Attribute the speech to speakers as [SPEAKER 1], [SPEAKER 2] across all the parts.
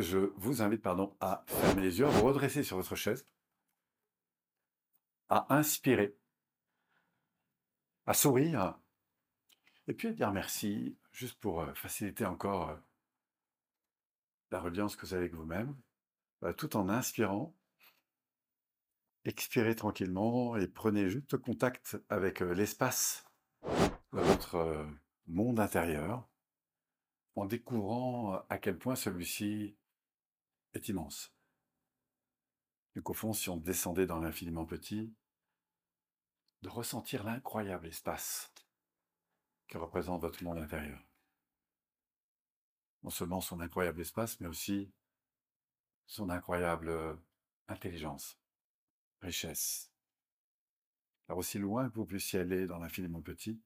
[SPEAKER 1] je vous invite pardon, à fermer les yeux, à vous redresser sur votre chaise, à inspirer, à sourire, et puis à dire merci, juste pour euh, faciliter encore euh, la reliance que vous avez avec vous-même, bah, tout en inspirant. Expirez tranquillement et prenez juste contact avec euh, l'espace de votre monde intérieur en découvrant à quel point celui-ci est immense. Et qu'au fond, si on descendait dans l'infiniment petit, de ressentir l'incroyable espace que représente votre monde intérieur. Non seulement son incroyable espace, mais aussi son incroyable intelligence, richesse. Alors aussi loin que vous puissiez aller dans l'infiniment petit,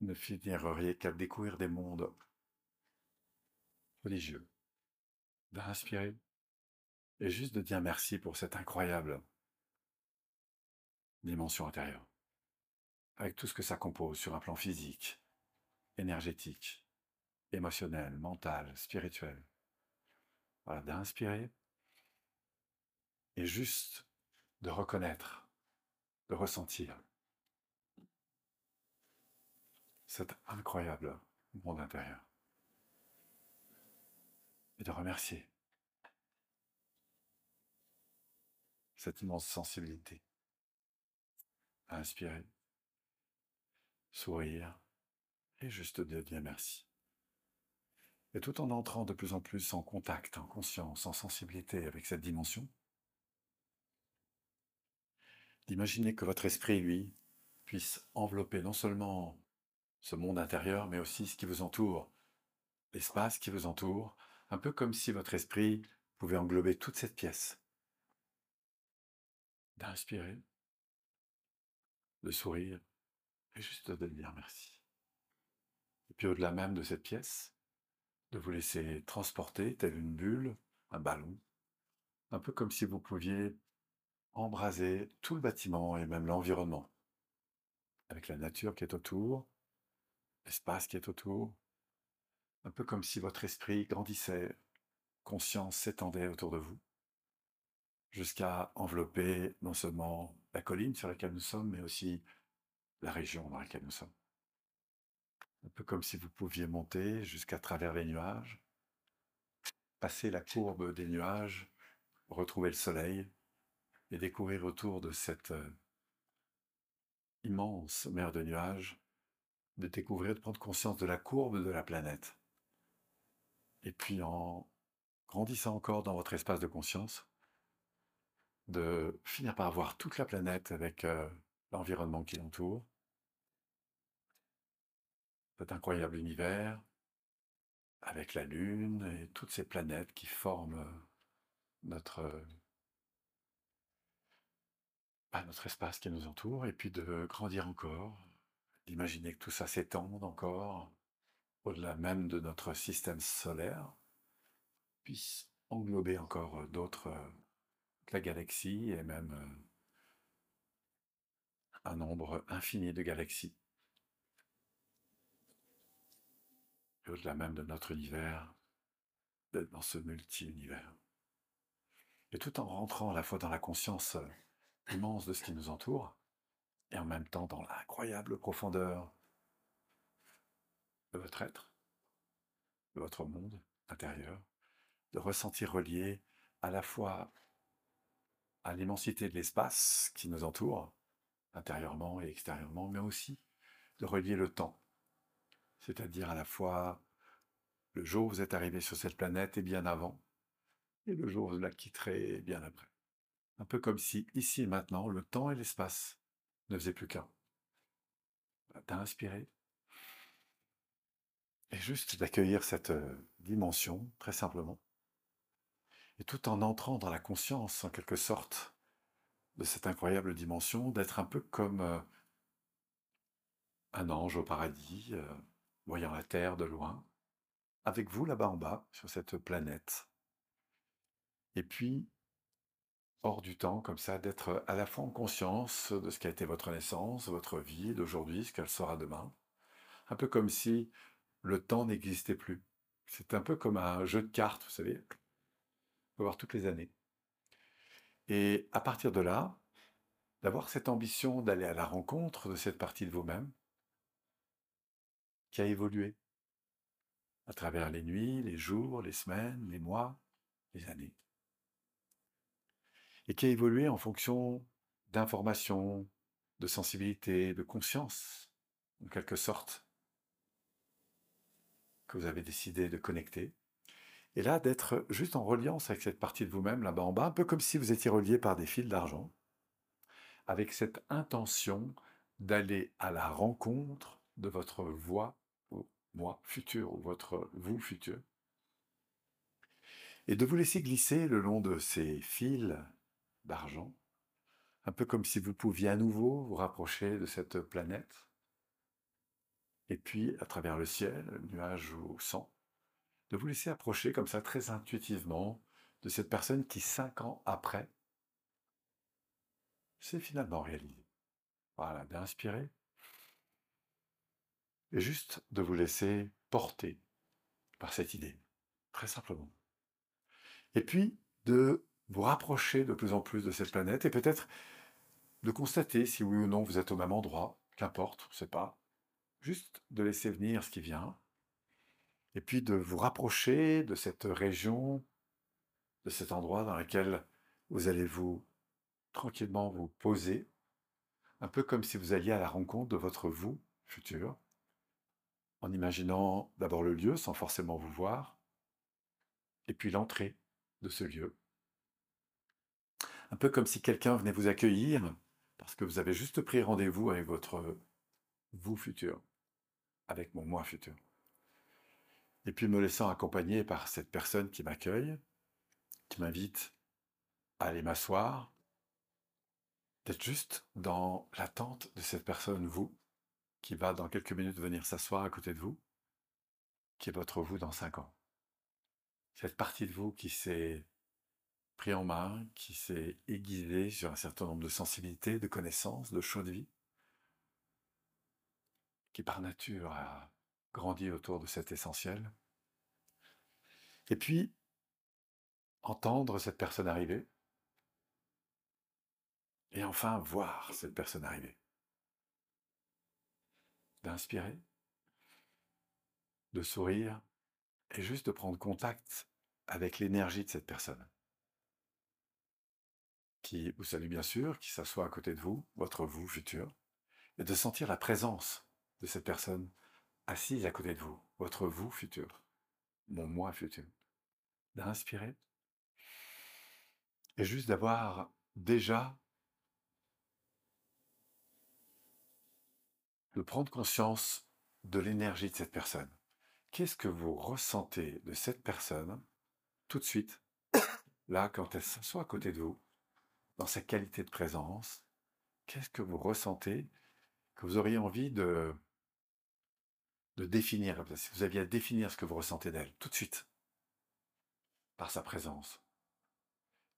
[SPEAKER 1] ne finiriez qu'à découvrir des mondes religieux, d'inspirer et juste de dire merci pour cette incroyable dimension intérieure, avec tout ce que ça compose sur un plan physique, énergétique, émotionnel, mental, spirituel. Voilà, d'inspirer et juste de reconnaître, de ressentir cet incroyable monde intérieur et de remercier. Cette immense sensibilité. À inspirer, sourire. Et juste dire merci. Et tout en entrant de plus en plus en contact, en conscience, en sensibilité avec cette dimension, d'imaginer que votre esprit, lui, puisse envelopper non seulement ce monde intérieur, mais aussi ce qui vous entoure, l'espace qui vous entoure, un peu comme si votre esprit pouvait englober toute cette pièce. D'inspirer, de sourire, et juste de dire merci. Et puis au-delà même de cette pièce, de vous laisser transporter, telle une bulle, un ballon, un peu comme si vous pouviez embraser tout le bâtiment et même l'environnement, avec la nature qui est autour, l'espace qui est autour, un peu comme si votre esprit grandissait, conscience s'étendait autour de vous, jusqu'à envelopper non seulement la colline sur laquelle nous sommes, mais aussi la région dans laquelle nous sommes. Un peu comme si vous pouviez monter jusqu'à travers les nuages, passer la courbe des nuages, retrouver le soleil et découvrir autour de cette euh, immense mer de nuages de découvrir, de prendre conscience de la courbe de la planète. Et puis en grandissant encore dans votre espace de conscience, de finir par voir toute la planète avec euh, l'environnement qui l'entoure, cet incroyable univers, avec la Lune et toutes ces planètes qui forment euh, notre, bah, notre espace qui nous entoure, et puis de grandir encore, d'imaginer que tout ça s'étende encore au-delà même de notre système solaire, puisse englober encore d'autres, la galaxie et même un nombre infini de galaxies. Et au-delà même de notre univers, dans ce multi-univers. Et tout en rentrant à la fois dans la conscience immense de ce qui nous entoure, et en même temps dans l'incroyable profondeur de votre être, de votre monde intérieur, de ressentir relié à la fois à l'immensité de l'espace qui nous entoure, intérieurement et extérieurement, mais aussi de relier le temps, c'est-à-dire à la fois le jour où vous êtes arrivé sur cette planète et bien avant, et le jour où vous la quitterez bien après. Un peu comme si ici et maintenant, le temps et l'espace ne faisait plus qu'un. Bah, t'as inspiré. Et juste d'accueillir cette euh, dimension, très simplement. Et tout en entrant dans la conscience, en quelque sorte, de cette incroyable dimension, d'être un peu comme euh, un ange au paradis, euh, voyant la Terre de loin, avec vous là-bas en bas, sur cette planète. Et puis, hors du temps, comme ça, d'être à la fois en conscience de ce qu'a été votre naissance, votre vie d'aujourd'hui, ce qu'elle sera demain. Un peu comme si le temps n'existait plus. C'est un peu comme un jeu de cartes, vous savez. On peut voir toutes les années. Et à partir de là, d'avoir cette ambition d'aller à la rencontre de cette partie de vous-même qui a évolué à travers les nuits, les jours, les semaines, les mois, les années. Et qui a évolué en fonction d'informations, de sensibilité, de conscience, en quelque sorte, que vous avez décidé de connecter. Et là, d'être juste en reliance avec cette partie de vous-même là-bas en bas, un peu comme si vous étiez relié par des fils d'argent, avec cette intention d'aller à la rencontre de votre voix, ou moi futur, ou votre vous futur, et de vous laisser glisser le long de ces fils d'argent, un peu comme si vous pouviez à nouveau vous rapprocher de cette planète, et puis à travers le ciel, nuage ou sang, de vous laisser approcher comme ça très intuitivement de cette personne qui, cinq ans après, s'est finalement réalisée. Voilà, d'inspirer et juste de vous laisser porter par cette idée, très simplement. Et puis de vous rapprocher de plus en plus de cette planète et peut-être de constater si oui ou non vous êtes au même endroit, qu'importe, on ne sait pas, juste de laisser venir ce qui vient, et puis de vous rapprocher de cette région, de cet endroit dans lequel vous allez vous tranquillement vous poser, un peu comme si vous alliez à la rencontre de votre vous futur, en imaginant d'abord le lieu sans forcément vous voir, et puis l'entrée de ce lieu. Un peu comme si quelqu'un venait vous accueillir, parce que vous avez juste pris rendez-vous avec votre vous futur, avec mon moi futur. Et puis me laissant accompagner par cette personne qui m'accueille, qui m'invite à aller m'asseoir, d'être juste dans l'attente de cette personne, vous, qui va dans quelques minutes venir s'asseoir à côté de vous, qui est votre vous dans cinq ans. Cette partie de vous qui s'est pris en main, qui s'est aiguisée sur un certain nombre de sensibilités, de connaissances, de choix de vie, qui par nature a grandi autour de cet essentiel. Et puis, entendre cette personne arriver, et enfin voir cette personne arriver. D'inspirer, de sourire, et juste de prendre contact avec l'énergie de cette personne. Qui vous salue bien sûr, qui s'assoit à côté de vous, votre vous futur, et de sentir la présence de cette personne assise à côté de vous, votre vous futur, mon moi futur. D'inspirer, et juste d'avoir déjà de prendre conscience de l'énergie de cette personne. Qu'est-ce que vous ressentez de cette personne tout de suite, là, quand elle s'assoit à côté de vous, dans sa qualité de présence? Qu'est-ce que vous ressentez que vous auriez envie de, de définir vous aviez à définir ce que vous ressentez d'elle, tout de suite, par sa présence.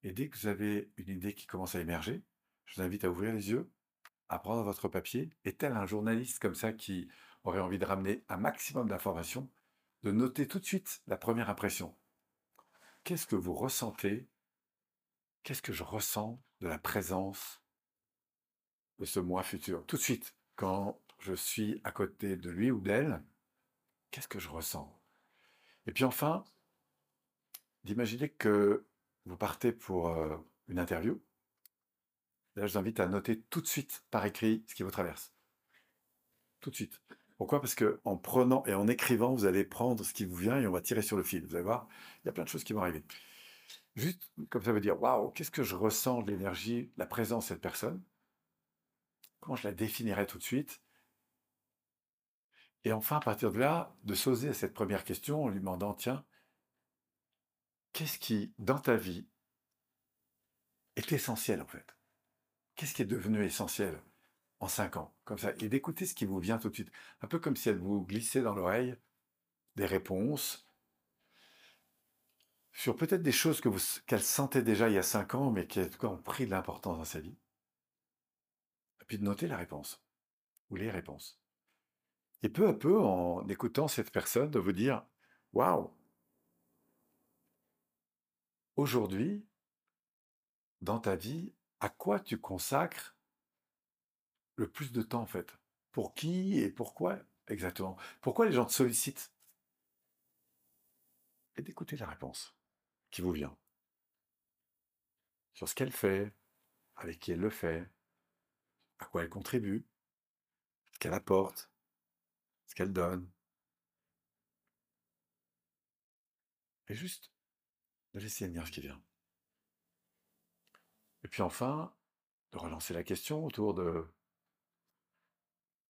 [SPEAKER 1] Et dès que vous avez une idée qui commence à émerger, je vous invite à ouvrir les yeux, à prendre votre papier, et tel un journaliste comme ça qui aurait envie de ramener un maximum d'informations, de noter tout de suite la première impression. Qu'est-ce que vous ressentez? Qu'est-ce que je ressens de la présence de ce moi futur? Tout de suite, quand je suis à côté de lui ou d'elle, qu'est-ce que je ressens? Et puis enfin, d'imaginer que vous partez pour euh, une interview. Là, je vous invite à noter tout de suite par écrit ce qui vous traverse. Tout de suite. Pourquoi? Parce que en prenant et en écrivant, vous allez prendre ce qui vous vient et on va tirer sur le fil. Vous allez voir, il y a plein de choses qui vont arriver. Juste comme ça veut dire, waouh, qu'est-ce que je ressens de l'énergie, la présence de cette personne? Comment je la définirais tout de suite? Et enfin, à partir de là, de s'oser à cette première question en lui demandant, tiens, qu'est-ce qui, dans ta vie, est essentiel en fait? Qu'est-ce qui est devenu essentiel en cinq ans, comme ça, et d'écouter ce qui vous vient tout de suite. Un peu comme si elle vous glissait dans l'oreille des réponses sur peut-être des choses qu'elle sentait déjà il y a cinq ans, mais qui en tout cas ont pris de l'importance dans sa vie. Et puis de noter la réponse, ou les réponses. Et peu à peu, en écoutant cette personne, de vous dire, waouh, aujourd'hui, dans ta vie, à quoi tu consacres le plus de temps en fait? Pour qui et pourquoi exactement? Pourquoi les gens te sollicitent? Et d'écouter la réponse qui vous vient. Sur ce qu'elle fait, avec qui elle le fait, à quoi elle contribue, ce qu'elle apporte, ce qu'elle donne. Et juste de laisser venir ce qui vient. Et puis enfin, de relancer la question autour de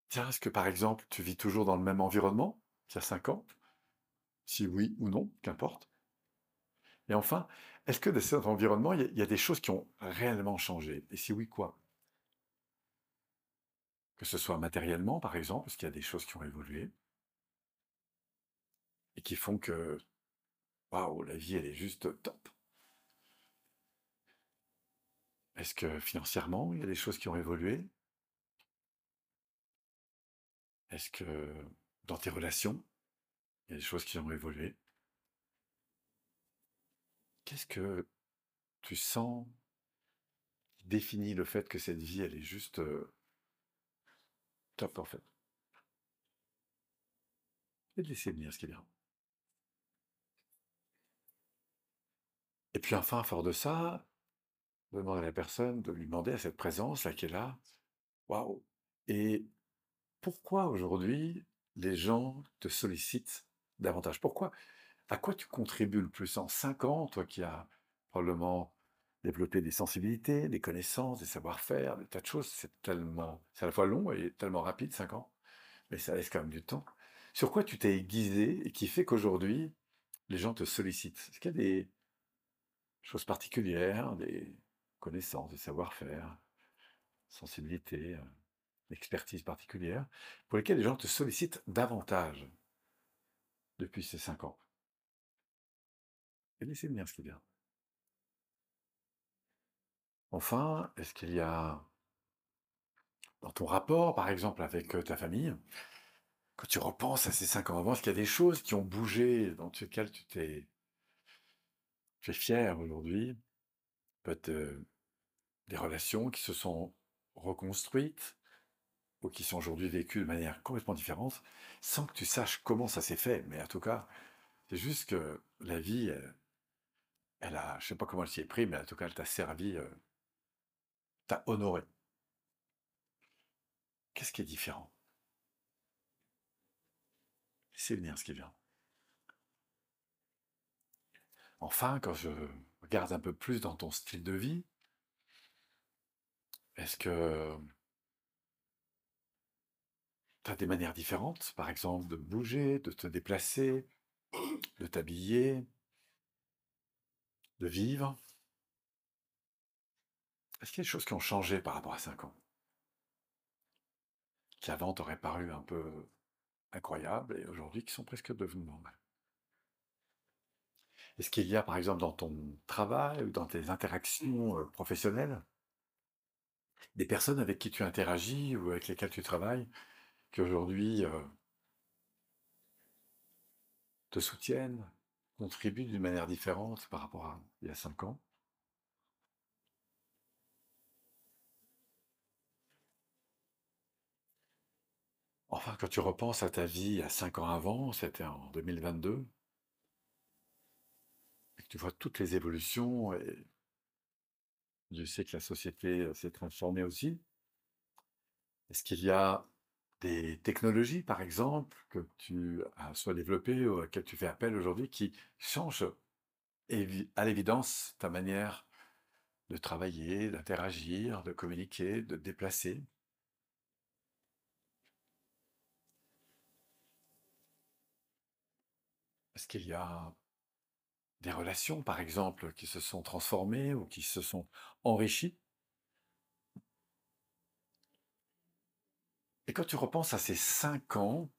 [SPEAKER 1] Tiens, est-ce que par exemple, tu vis toujours dans le même environnement qu'il y a 5 ans? Si oui ou non, qu'importe. Et enfin, est-ce que dans cet environnement, il y, a, des choses qui ont réellement changé? Et si oui, quoi? Que ce soit matériellement, par exemple, parce qu'il y a des choses qui ont évolué et qui font que, waouh, la vie, elle est juste top. Est-ce que financièrement, il y a des choses qui ont évolué? Est-ce que dans tes relations, il y a des choses qui ont évolué? Qu'est-ce que tu sens qui définit le fait que cette vie, elle est juste euh, Et de laisser venir ce qui bien. Et puis enfin, fort de ça, demander à la personne, de lui demander à cette présence là qui est là, waouh. Et pourquoi aujourd'hui les gens te sollicitent davantage? Pourquoi? À quoi tu contribues le plus? En 5 ans, toi qui as probablement développé des sensibilités, des connaissances, des savoir-faire, des tas de choses, c'est tellement, c'est à la fois long et tellement rapide, 5 ans, mais ça laisse quand même du temps. Sur quoi tu t'es aiguisé et qui fait qu'aujourd'hui, les gens te sollicitent? Est-ce qu'il y a des choses particulières, des connaissances, des savoir-faire, sensibilités euh, expertise particulière, pour lesquelles les gens te sollicitent davantage depuis ces cinq ans? Et laissez venir ce qui vient. Enfin, est-ce qu'il y a dans ton rapport, par exemple, avec ta famille, quand tu repenses à ces cinq ans avant, est-ce qu'il y a des choses qui ont bougé, dans lesquelles tu t'es tu es fier aujourd'hui? Peut-être des relations qui se sont reconstruites, ou qui sont aujourd'hui vécus de manière complètement différente, sans que tu saches comment ça s'est fait? Mais en tout cas, c'est juste que la vie, elle, a, je sais pas comment elle s'y est pris, mais en tout cas, elle t'a servi, t'a honoré. Qu'est-ce qui est différent? Laissez venir ce qui vient. Enfin, quand je regarde un peu plus dans ton style de vie, est-ce que tu as des manières différentes, par exemple de bouger, de te déplacer, de t'habiller, de vivre? Est-ce qu'il y a des choses qui ont changé par rapport à 5 ans? Qui avant t'auraient paru un peu incroyables et aujourd'hui qui sont presque devenues normales? Est-ce qu'il y a par exemple dans ton travail ou dans tes interactions euh, professionnelles des personnes avec qui tu interagis ou avec lesquelles tu travailles qui aujourd'hui euh, te soutiennent, contribuent d'une manière différente par rapport à il y a cinq ans? Enfin, quand tu repenses à ta vie à cinq ans avant, c'était en 2022, et que tu vois toutes les évolutions, et je sais que la société euh, s'est transformée aussi, est-ce qu'il y a des technologies, par exemple, que tu as soit développées ou auxquelles tu fais appel aujourd'hui, qui changent à l'évidence ta manière de travailler, d'interagir, de communiquer, de te déplacer? Est-ce qu'il y a des relations, par exemple, qui se sont transformées ou qui se sont enrichies? Et quand tu repenses à ces cinq ans,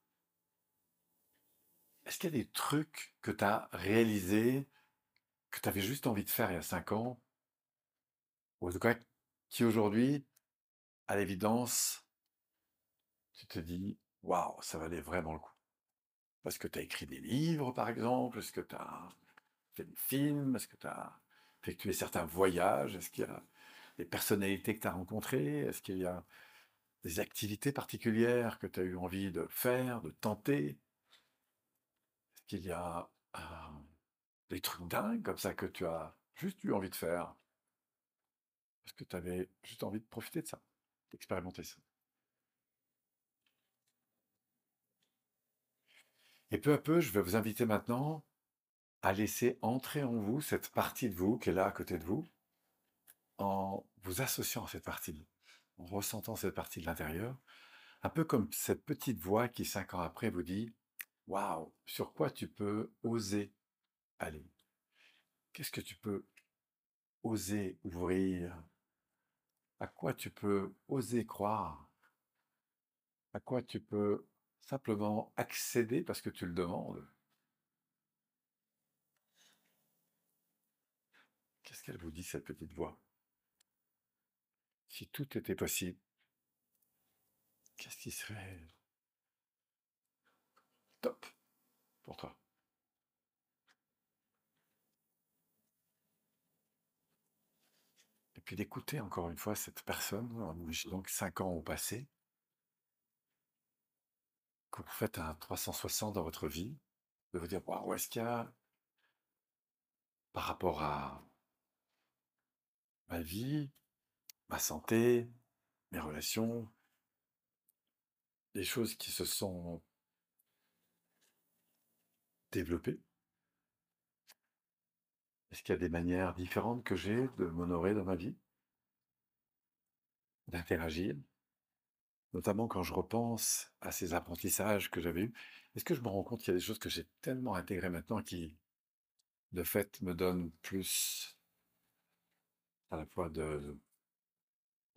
[SPEAKER 1] est-ce qu'il y a des trucs que tu as réalisés, que tu avais juste envie de faire il y a cinq ans, ou en tout cas qui aujourd'hui, à l'évidence, tu te dis, waouh, ça valait vraiment le coup. Parce que tu as écrit des livres, par exemple, est-ce que tu as fait des films, est-ce que tu as effectué certains voyages Est-ce qu'il y a des personnalités que tu as rencontrées Est-ce qu'il y a des activités particulières que tu as eu envie de faire, de tenter? Est-ce qu'il y a euh, des trucs dingues comme ça que tu as juste eu envie de faire? Parce que tu avais juste envie de profiter de ça, d'expérimenter ça? Et peu à peu, je vais vous inviter maintenant à laisser entrer en vous cette partie de vous qui est là à côté de vous, en vous associant à cette partie, en ressentant cette partie de l'intérieur, un peu comme cette petite voix qui, cinq ans après, vous dit Waouh, sur quoi tu peux oser aller? Qu'est-ce que tu peux oser ouvrir? À quoi tu peux oser croire? À quoi tu peux simplement accéder parce que tu le demandes. Qu'est-ce qu'elle vous dit, cette petite voix? Si tout était possible, qu'est-ce qui serait top pour toi? Et puis d'écouter encore une fois cette personne, donc cinq ans au passé, quand vous faites un 360 dans votre vie, de vous dire, waouh, est-ce qu'il y a, par rapport à ma vie, ma santé, mes relations, des choses qui se sont développées? Est-ce qu'il y a des manières différentes que j'ai de m'honorer dans ma vie? D'interagir? Notamment quand je repense à ces apprentissages que j'avais eus, est-ce que je me rends compte qu'il y a des choses que j'ai tellement intégrées maintenant qui, de fait, me donnent plus à la fois de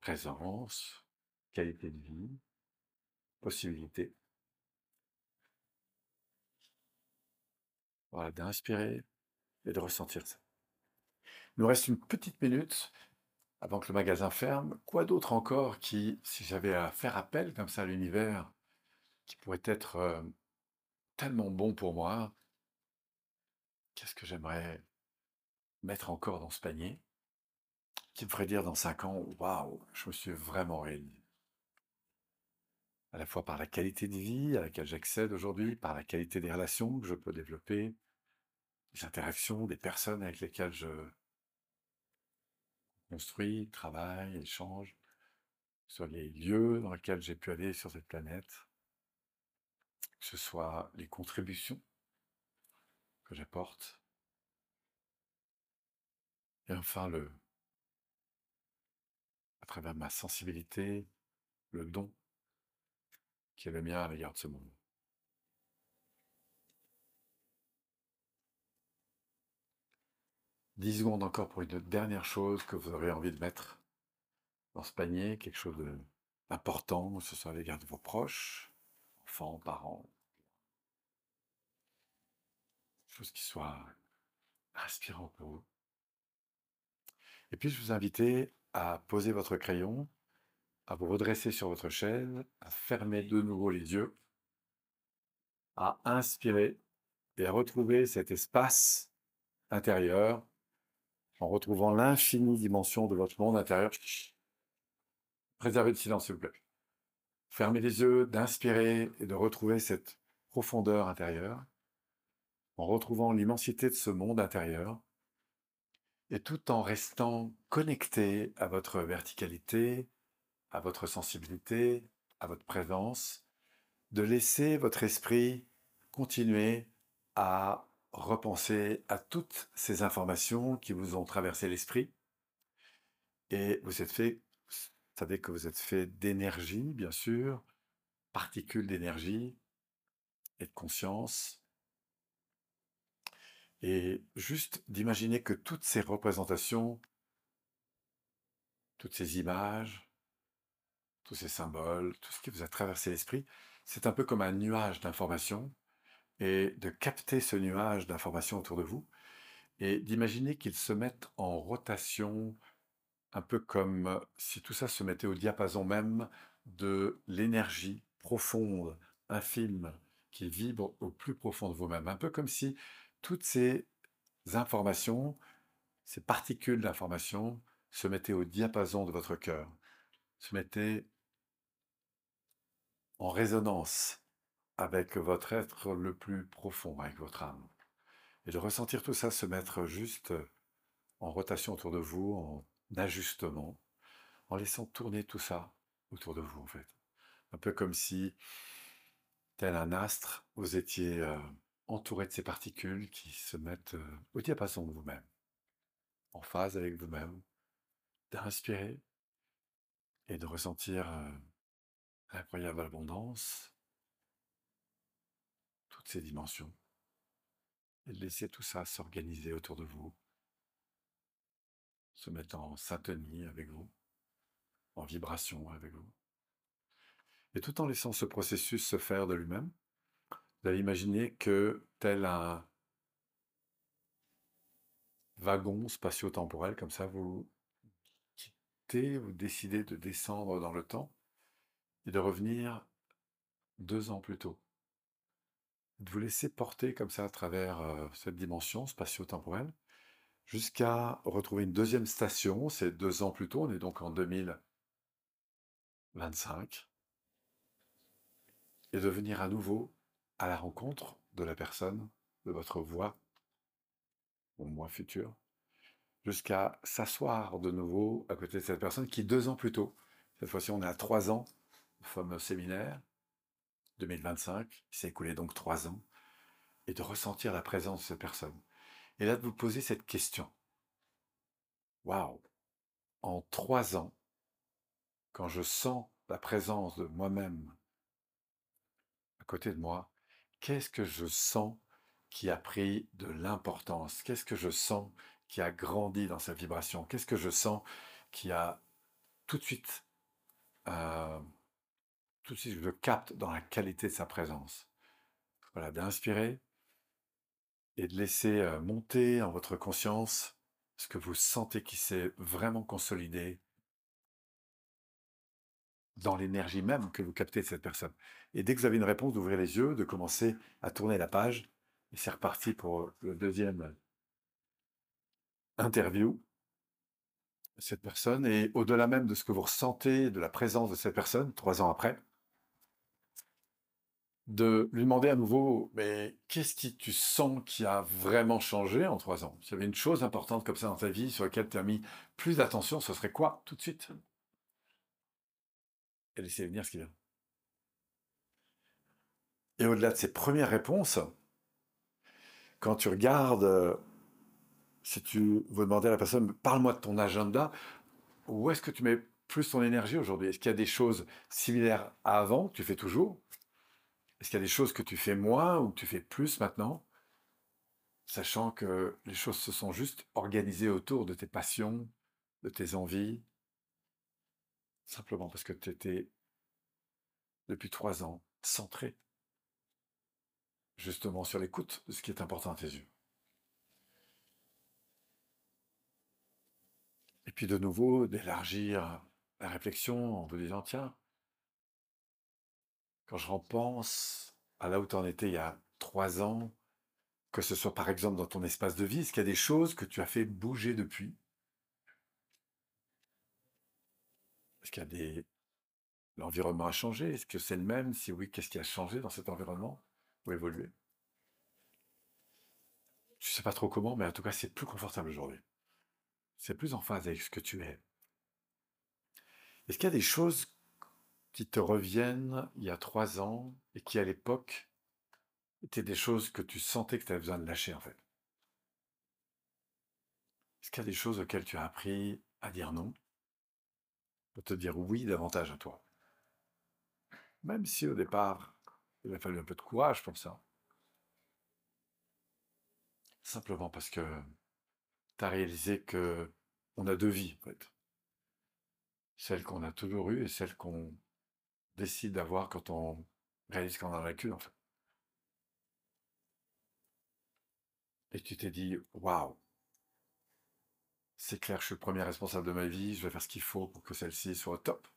[SPEAKER 1] présence, qualité de vie, possibilité. Voilà, d'inspirer et de ressentir ça. Il nous reste une petite minute avant que le magasin ferme. Quoi d'autre encore qui, si j'avais à faire appel comme ça à l'univers, qui pourrait être euh, tellement bon pour moi, qu'est-ce que j'aimerais mettre encore dans ce panier qui me ferait dire dans cinq ans, waouh, je me suis vraiment réuni. À la fois par la qualité de vie à laquelle j'accède aujourd'hui, par la qualité des relations que je peux développer, des interactions, des personnes avec lesquelles je construit, travail, échange, sur les lieux dans lesquels j'ai pu aller sur cette planète, que ce soit les contributions que j'apporte, et enfin le, à travers ma sensibilité, le don qui est le mien à l'égard de ce monde. 10 secondes encore pour une dernière chose que vous aurez envie de mettre dans ce panier, quelque chose d'important, que ce soit à l'égard de vos proches, enfants, parents. Quelque chose qui soit inspirant pour vous. Et puis je vous invite à poser votre crayon, à vous redresser sur votre chaise, à fermer de nouveau les yeux, à inspirer et à retrouver cet espace intérieur en retrouvant l'infinie dimension de votre monde intérieur. Préservez le silence, s'il vous plaît. Fermez les yeux, d'inspirer et de retrouver cette profondeur intérieure, en retrouvant l'immensité de ce monde intérieur, et tout en restant connecté à votre verticalité, à votre sensibilité, à votre présence, de laisser votre esprit continuer à repenser à toutes ces informations qui vous ont traversé l'esprit. Et vous êtes fait, vous savez que vous êtes fait d'énergie, bien sûr, particules d'énergie et de conscience. Et juste d'imaginer que toutes ces représentations, toutes ces images, tous ces symboles, tout ce qui vous a traversé l'esprit, c'est un peu comme un nuage d'informations et de capter ce nuage d'informations autour de vous et d'imaginer qu'ils se mettent en rotation, un peu comme si tout ça se mettait au diapason même de l'énergie profonde, infime, qui vibre au plus profond de vous-même. Un peu comme si toutes ces informations ces particules d'information se mettaient au diapason de votre cœur, se mettaient en résonance avec votre être le plus profond, avec votre âme. Et de ressentir tout ça se mettre juste en rotation autour de vous, en ajustement, en laissant tourner tout ça autour de vous, en fait. Un peu comme si, tel un astre, vous étiez euh, entouré de ces particules qui se mettent euh, au diapason de vous-même, en phase avec vous-même, d'inspirer et de ressentir euh, l'incroyable abondance, ces dimensions, et laisser tout ça s'organiser autour de vous, se mettre en syntonie avec vous, en vibration avec vous. Et tout en laissant ce processus se faire de lui-même, vous allez imaginer que tel un wagon spatio-temporel, comme ça, vous quittez, vous décidez de descendre dans le temps et de revenir deux ans plus tôt. De vous laisser porter comme ça à travers euh, cette dimension spatio-temporelle jusqu'à retrouver une deuxième station, c'est deux ans plus tôt, on est donc en 2025, et de venir à nouveau à la rencontre de la personne, de votre voix, au moi futur, jusqu'à s'asseoir de nouveau à côté de cette personne qui, deux ans plus tôt, cette fois-ci on est à trois ans, le fameux séminaire, 2025, qui s'est écoulé donc trois ans, et de ressentir la présence de cette personne. Et là, de vous poser cette question. Waouh En trois ans, quand je sens la présence de moi-même à côté de moi, qu'est-ce que je sens qui a pris de l'importance? Qu'est-ce que je sens qui a grandi dans sa vibration? Qu'est-ce que je sens qui a tout de suite, euh, tout de suite, je capte dans la qualité de sa présence Voilà, d'inspirer et de laisser euh, monter en votre conscience ce que vous sentez qui s'est vraiment consolidé dans l'énergie même que vous captez de cette personne. Et dès que vous avez une réponse, d'ouvrir les yeux, de commencer à tourner la page. Et c'est reparti pour le deuxième interview. Cette personne, et au-delà même de ce que vous ressentez de la présence de cette personne, trois ans après, de lui demander à nouveau, mais qu'est-ce qui tu sens qui a vraiment changé en trois ans? S'il y avait une chose importante comme ça dans ta vie sur laquelle tu as mis plus d'attention, ce serait quoi tout de suite? Et laisser venir ce qui vient. Et au-delà de ces premières réponses, quand tu regardes, si tu veux demander à la personne, parle-moi de ton agenda, où est-ce que tu mets plus ton énergie aujourd'hui? Est-ce qu'il y a des choses similaires à avant, que tu fais toujours? Est-ce qu'il y a des choses que tu fais moins ou que tu fais plus maintenant Sachant que les choses se sont juste organisées autour de tes passions, de tes envies, simplement parce que tu étais, depuis trois ans, centré justement sur l'écoute de ce qui est important à tes yeux. Et puis de nouveau, d'élargir la réflexion en te disant, tiens, quand je repense à là où tu en étais il y a trois ans, que ce soit par exemple dans ton espace de vie, est-ce qu'il y a des choses que tu as fait bouger depuis? Est-ce qu'il y a des... L'environnement a changé? Est-ce que c'est le même? Si oui, qu'est-ce qui a changé dans cet environnement? Ou évolué? Je ne sais pas trop comment, mais en tout cas, c'est plus confortable aujourd'hui. C'est plus en phase avec ce que tu es. Est-ce qu'il y a des choses qui te reviennent il y a trois ans et qui, à l'époque, étaient des choses que tu sentais que tu avais besoin de lâcher, en fait Est-ce qu'il y a des choses auxquelles tu as appris à dire non? Pour te dire oui davantage à toi? Même si au départ, il a fallu un peu de courage pour ça. Simplement parce que tu as réalisé que on a deux vies, en fait. Celle qu'on a toujours eue et celle qu'on décide d'avoir quand on réalise qu'on en a qu'une, en fait. Et tu t'es dit, waouh, c'est clair, je suis le premier responsable de ma vie, je vais faire ce qu'il faut pour que celle-ci soit au top.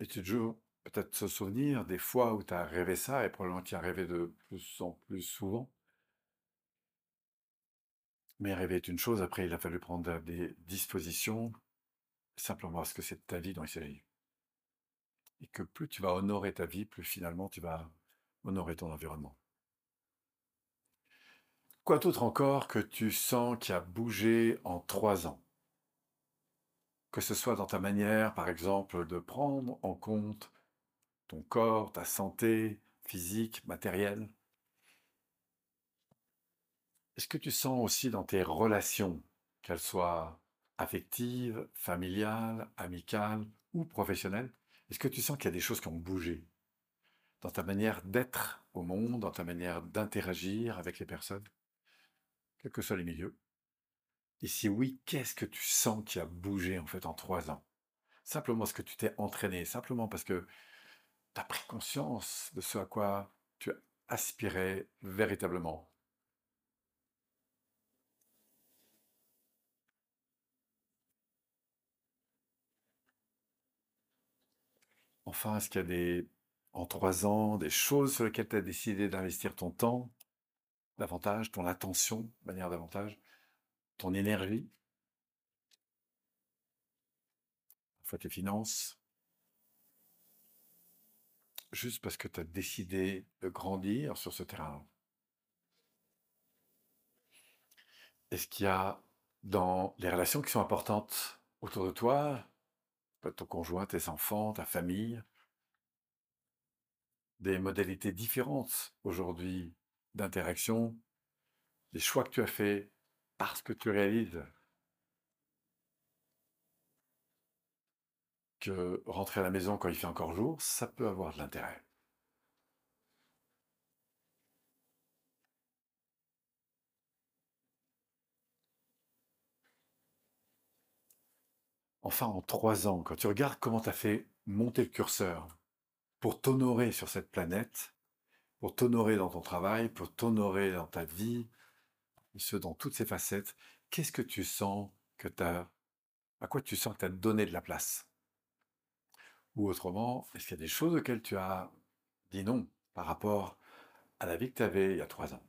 [SPEAKER 1] Et tu te peut-être se souvenir des fois où tu as rêvé ça, et probablement tu as rêvé de plus en plus souvent, Mais rêver est une chose, après il a fallu prendre des dispositions, simplement parce que c'est ta vie dont il s'agit. Et que plus tu vas honorer ta vie, plus finalement tu vas honorer ton environnement. Quoi d'autre encore que tu sens qui a bougé en trois ans? Que ce soit dans ta manière, par exemple, de prendre en compte ton corps, ta santé physique, matérielle? Est-ce que tu sens aussi dans tes relations, qu'elles soient affectives, familiales, amicales ou professionnelles, est-ce que tu sens qu'il y a des choses qui ont bougé dans ta manière d'être au monde, dans ta manière d'interagir avec les personnes, quels que soient les milieux? Et si oui, qu'est-ce que tu sens qui a bougé en fait en trois ans? Simplement parce que tu t'es entraîné, simplement parce que tu as pris conscience de ce à quoi tu aspirais véritablement. Enfin, est-ce qu'il y a des, en trois ans, des choses sur lesquelles tu as décidé d'investir ton temps davantage, ton attention de manière davantage, ton énergie, parfois tes finances, juste parce que tu as décidé de grandir sur ce terrain. Est-ce qu'il y a dans les relations qui sont importantes autour de toi, ton conjoint, tes enfants, ta famille, des modalités différentes aujourd'hui d'interaction, des choix que tu as faits parce que tu réalises que rentrer à la maison quand il fait encore jour, ça peut avoir de l'intérêt. Enfin, en trois ans, quand tu regardes comment tu as fait monter le curseur pour t'honorer sur cette planète, pour t'honorer dans ton travail, pour t'honorer dans ta vie, et ce, dans toutes ses facettes, qu'est-ce que tu sens que tu as, à quoi tu sens que tu as donné de la place? Ou autrement, est-ce qu'il y a des choses auxquelles tu as dit non par rapport à la vie que tu avais il y a trois ans?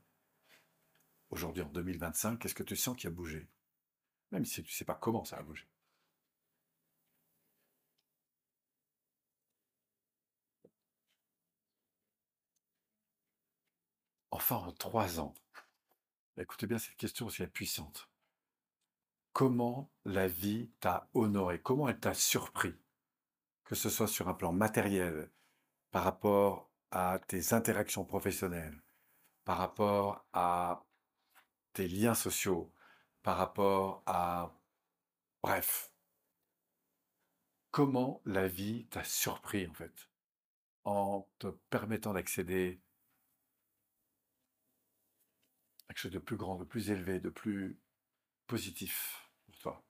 [SPEAKER 1] Aujourd'hui, en 2025, qu'est-ce que tu sens qui a bougé? Même si tu ne sais pas comment ça a bougé. Enfin, en trois ans. Écoutez bien cette question aussi puissante. Comment la vie t'a honoré? Comment elle t'a surpris? Que ce soit sur un plan matériel, par rapport à tes interactions professionnelles, par rapport à tes liens sociaux, par rapport à... Bref. Comment la vie t'a surpris en fait? En te permettant d'accéder quelque chose de plus grand, de plus élevé, de plus positif pour toi.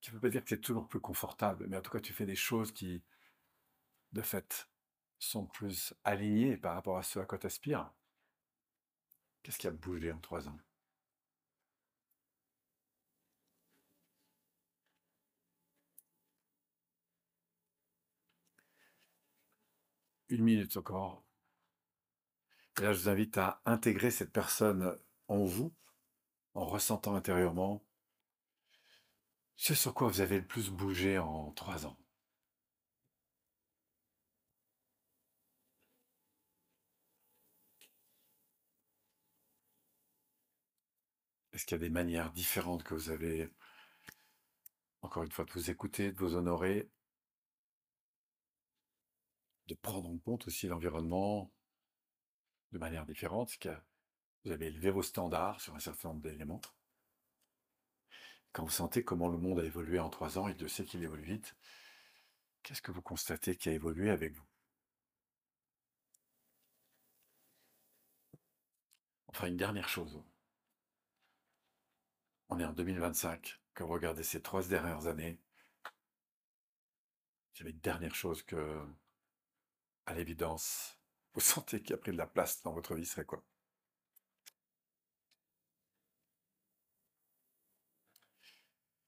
[SPEAKER 1] Qui ne veut pas dire que c'est toujours plus confortable, mais en tout cas, tu fais des choses qui, de fait, sont plus alignées par rapport à ce à quoi tu aspires. Qu'est-ce qui a bougé en trois ans? Une minute encore. Et là, je vous invite à intégrer cette personne en vous, en ressentant intérieurement ce sur quoi vous avez le plus bougé en trois ans. Est-ce qu'il y a des manières différentes que vous avez, encore une fois, de vous écouter, de vous honorer, de prendre en compte aussi l'environnement, de manière différente, que vous avez élevé vos standards sur un certain nombre d'éléments. Quand vous sentez comment le monde a évolué en trois ans, et Dieu sait qu'il évolue vite, qu'est-ce que vous constatez qui a évolué avec vous? Enfin, une dernière chose. On est en 2025. Quand vous regardez ces trois dernières années, avait une dernière chose que, à l'évidence, vous sentez qu'il a pris de la place dans votre vie serait quoi?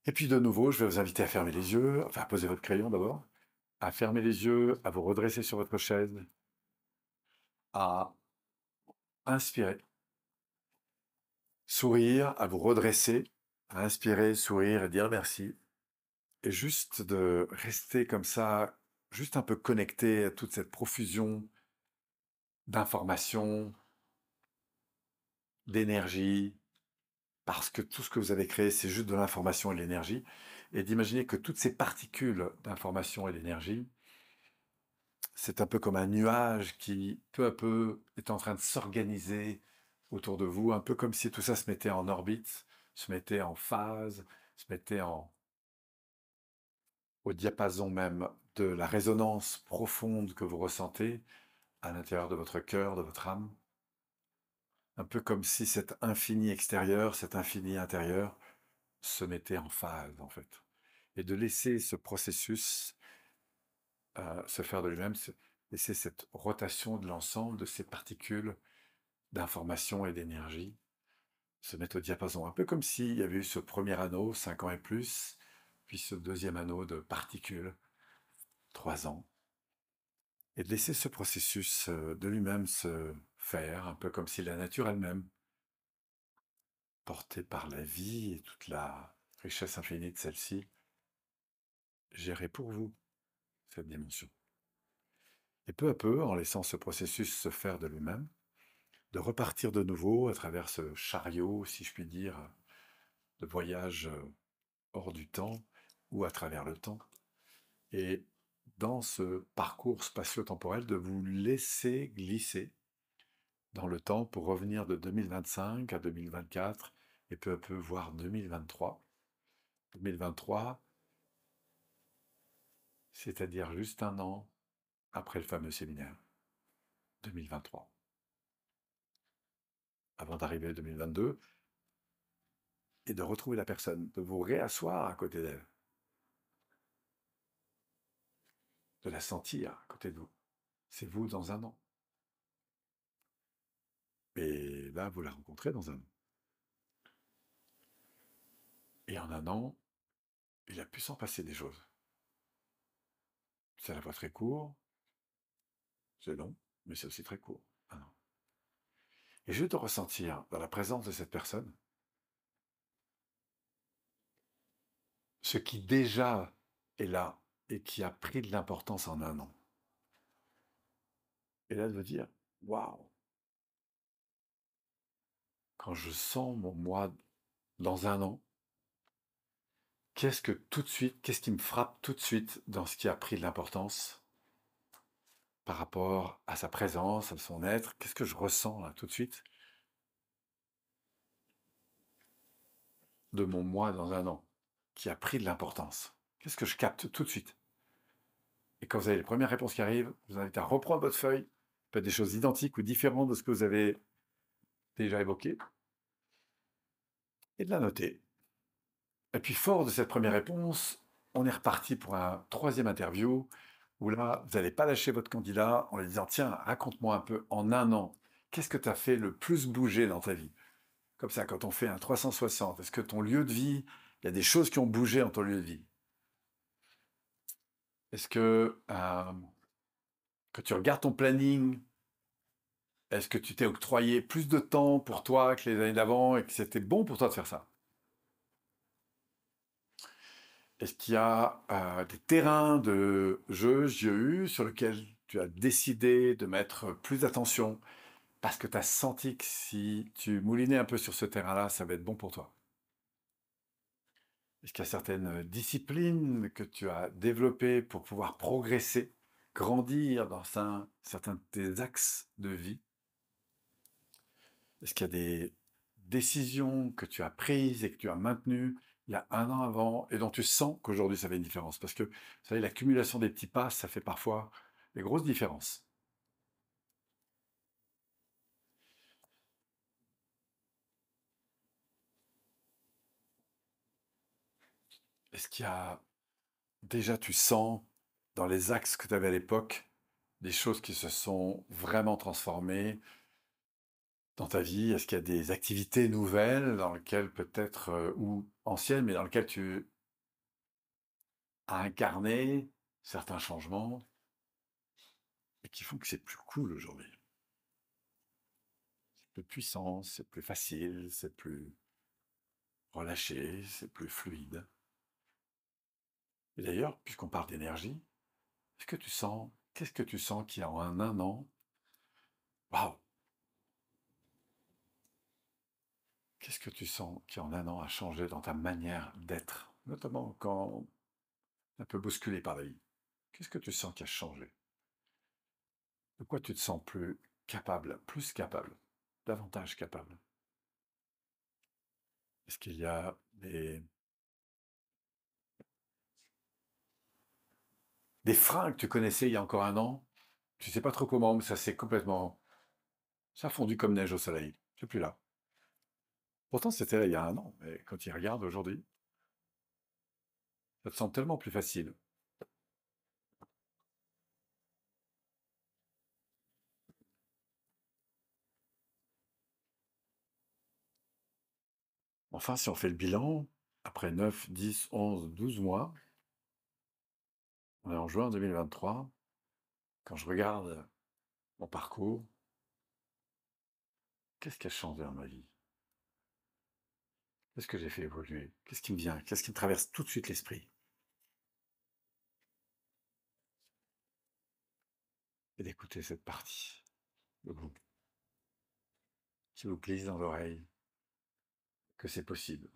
[SPEAKER 1] Et puis de nouveau, je vais vous inviter à fermer les yeux, enfin à poser votre crayon d'abord, à fermer les yeux, à vous redresser sur votre chaise, à inspirer sourire, à vous redresser, à inspirer, sourire et dire merci. Et juste de rester comme ça, juste un peu connecté à toute cette profusion d'informations, d'énergie, parce que tout ce que vous avez créé, c'est juste de l'information et de l'énergie, et d'imaginer que toutes ces particules d'information et d'énergie, c'est un peu comme un nuage qui, peu à peu, est en train de s'organiser autour de vous, un peu comme si tout ça se mettait en orbite, se mettait en phase, se mettait en, au diapason même de la résonance profonde que vous ressentez à l'intérieur de votre cœur, de votre âme. Un peu comme si cet infini extérieur, cet infini intérieur se mettait en phase, en fait. Et de laisser ce processus euh, se faire de lui-même, laisser cette rotation de l'ensemble de ces particules d'information et d'énergie se mettre au diapason. Un peu comme s'il y avait eu ce premier anneau, 5 ans et plus, puis ce deuxième anneau de particules, 3 ans. Et de laisser ce processus de lui-même se faire, un peu comme si la nature elle-même, portée par la vie et toute la richesse infinie de celle-ci, gérait pour vous cette dimension. Et peu à peu, en laissant ce processus se faire de lui-même, de repartir de nouveau à travers ce chariot, si je puis dire, de voyage hors du temps ou à travers le temps. Et dans ce parcours spatio-temporel, de vous laisser glisser dans le temps pour revenir de 2025 à 2024 et peu à peu voir 2023. 2023, c'est-à-dire juste un an après le fameux séminaire. 2023 avant d'arriver à 2022, et de retrouver la personne, de vous réasseoir à côté d'elle, de la sentir à côté de vous. C'est vous dans un an. Et là, vous la rencontrez dans un an. Et en un an, il a pu s'en passer des choses. C'est à la fois très court, c'est long, mais c'est aussi très court. Un an. Et je de ressentir dans la présence de cette personne ce qui déjà est là et qui a pris de l'importance en un an. Et là, de dire, waouh, quand je sens mon moi dans un an, qu'est-ce que tout de suite, qu'est-ce qui me frappe tout de suite dans ce qui a pris de l'importance par rapport à sa présence, à son être? Qu'est-ce que je ressens là tout de suite? De mon moi dans un an qui a pris de l'importance Qu'est-ce que je capte tout de suite? Et quand vous avez les premières réponses qui arrivent, je vous invite à reprendre votre feuille, peut-être des choses identiques ou différentes de ce que vous avez déjà évoqué, et de la noter. Et puis, fort de cette première réponse, on est reparti pour un troisième interview où là, vous n'allez pas lâcher votre candidat en lui disant Tiens, raconte-moi un peu en un an, qu'est-ce que tu as fait le plus bouger dans ta vie? Comme ça, quand on fait un 360, est-ce que ton lieu de vie, il y a des choses qui ont bougé en ton lieu de vie? Est-ce que quand tu regardes ton planning, est-ce que tu t'es octroyé plus de temps pour toi que les années d'avant et que c'était bon pour toi de faire ça? Est-ce qu'il y a des terrains de jeu, JEU, sur lesquels tu as décidé de mettre plus d'attention parce que tu as senti que si tu moulinais un peu sur ce terrain-là, ça va être bon pour toi? Est-ce qu'il y a certaines disciplines que tu as développées pour pouvoir progresser, grandir dans certains de tes axes de vie? Est-ce qu'il y a des décisions que tu as prises et que tu as maintenues il y a un an avant et dont tu sens qu'aujourd'hui ça fait une différence? Parce que, vous savez, l'accumulation des petits pas, ça fait parfois des grosses différences. Est-ce qu'il y a déjà, tu sens dans les axes que tu avais à l'époque, des choses qui se sont vraiment transformées dans ta vie? Est-ce qu'il y a des activités nouvelles dans lesquelles peut-être, euh, ou anciennes, mais dans lesquelles tu as incarné certains changements et qui font que c'est plus cool aujourd'hui? Plus puissant, c'est plus facile, c'est plus relâché, c'est plus fluide. Et d'ailleurs, puisqu'on parle d'énergie, est-ce que tu sens, qu'est-ce que tu sens qui en un an, waouh, Qu'est-ce que tu sens qui en un an a changé dans ta manière d'être, notamment quand un peu bousculé par la vie. Qu'est-ce que tu sens qui a changé? De quoi tu te sens plus capable, plus capable, davantage capable? Est-ce qu'il y a des, des freins que tu connaissais il y a encore un an Tu sais pas trop comment, mais ça s'est complètement... Ça a fondu comme neige au soleil. C'est plus là. Pourtant, c'était il y a un an, mais quand il regarde aujourd'hui, ça te semble tellement plus facile. Enfin, si on fait le bilan, après 9, 10, 11, 12 mois, en juin 2023, quand je regarde mon parcours, qu'est-ce qui a changé dans ma vie? Qu'est-ce que j'ai fait évoluer? Qu'est-ce qui me vient? Qu'est-ce qui me traverse tout de suite l'esprit? Et d'écouter cette partie de vous qui vous glisse dans l'oreille que c'est possible.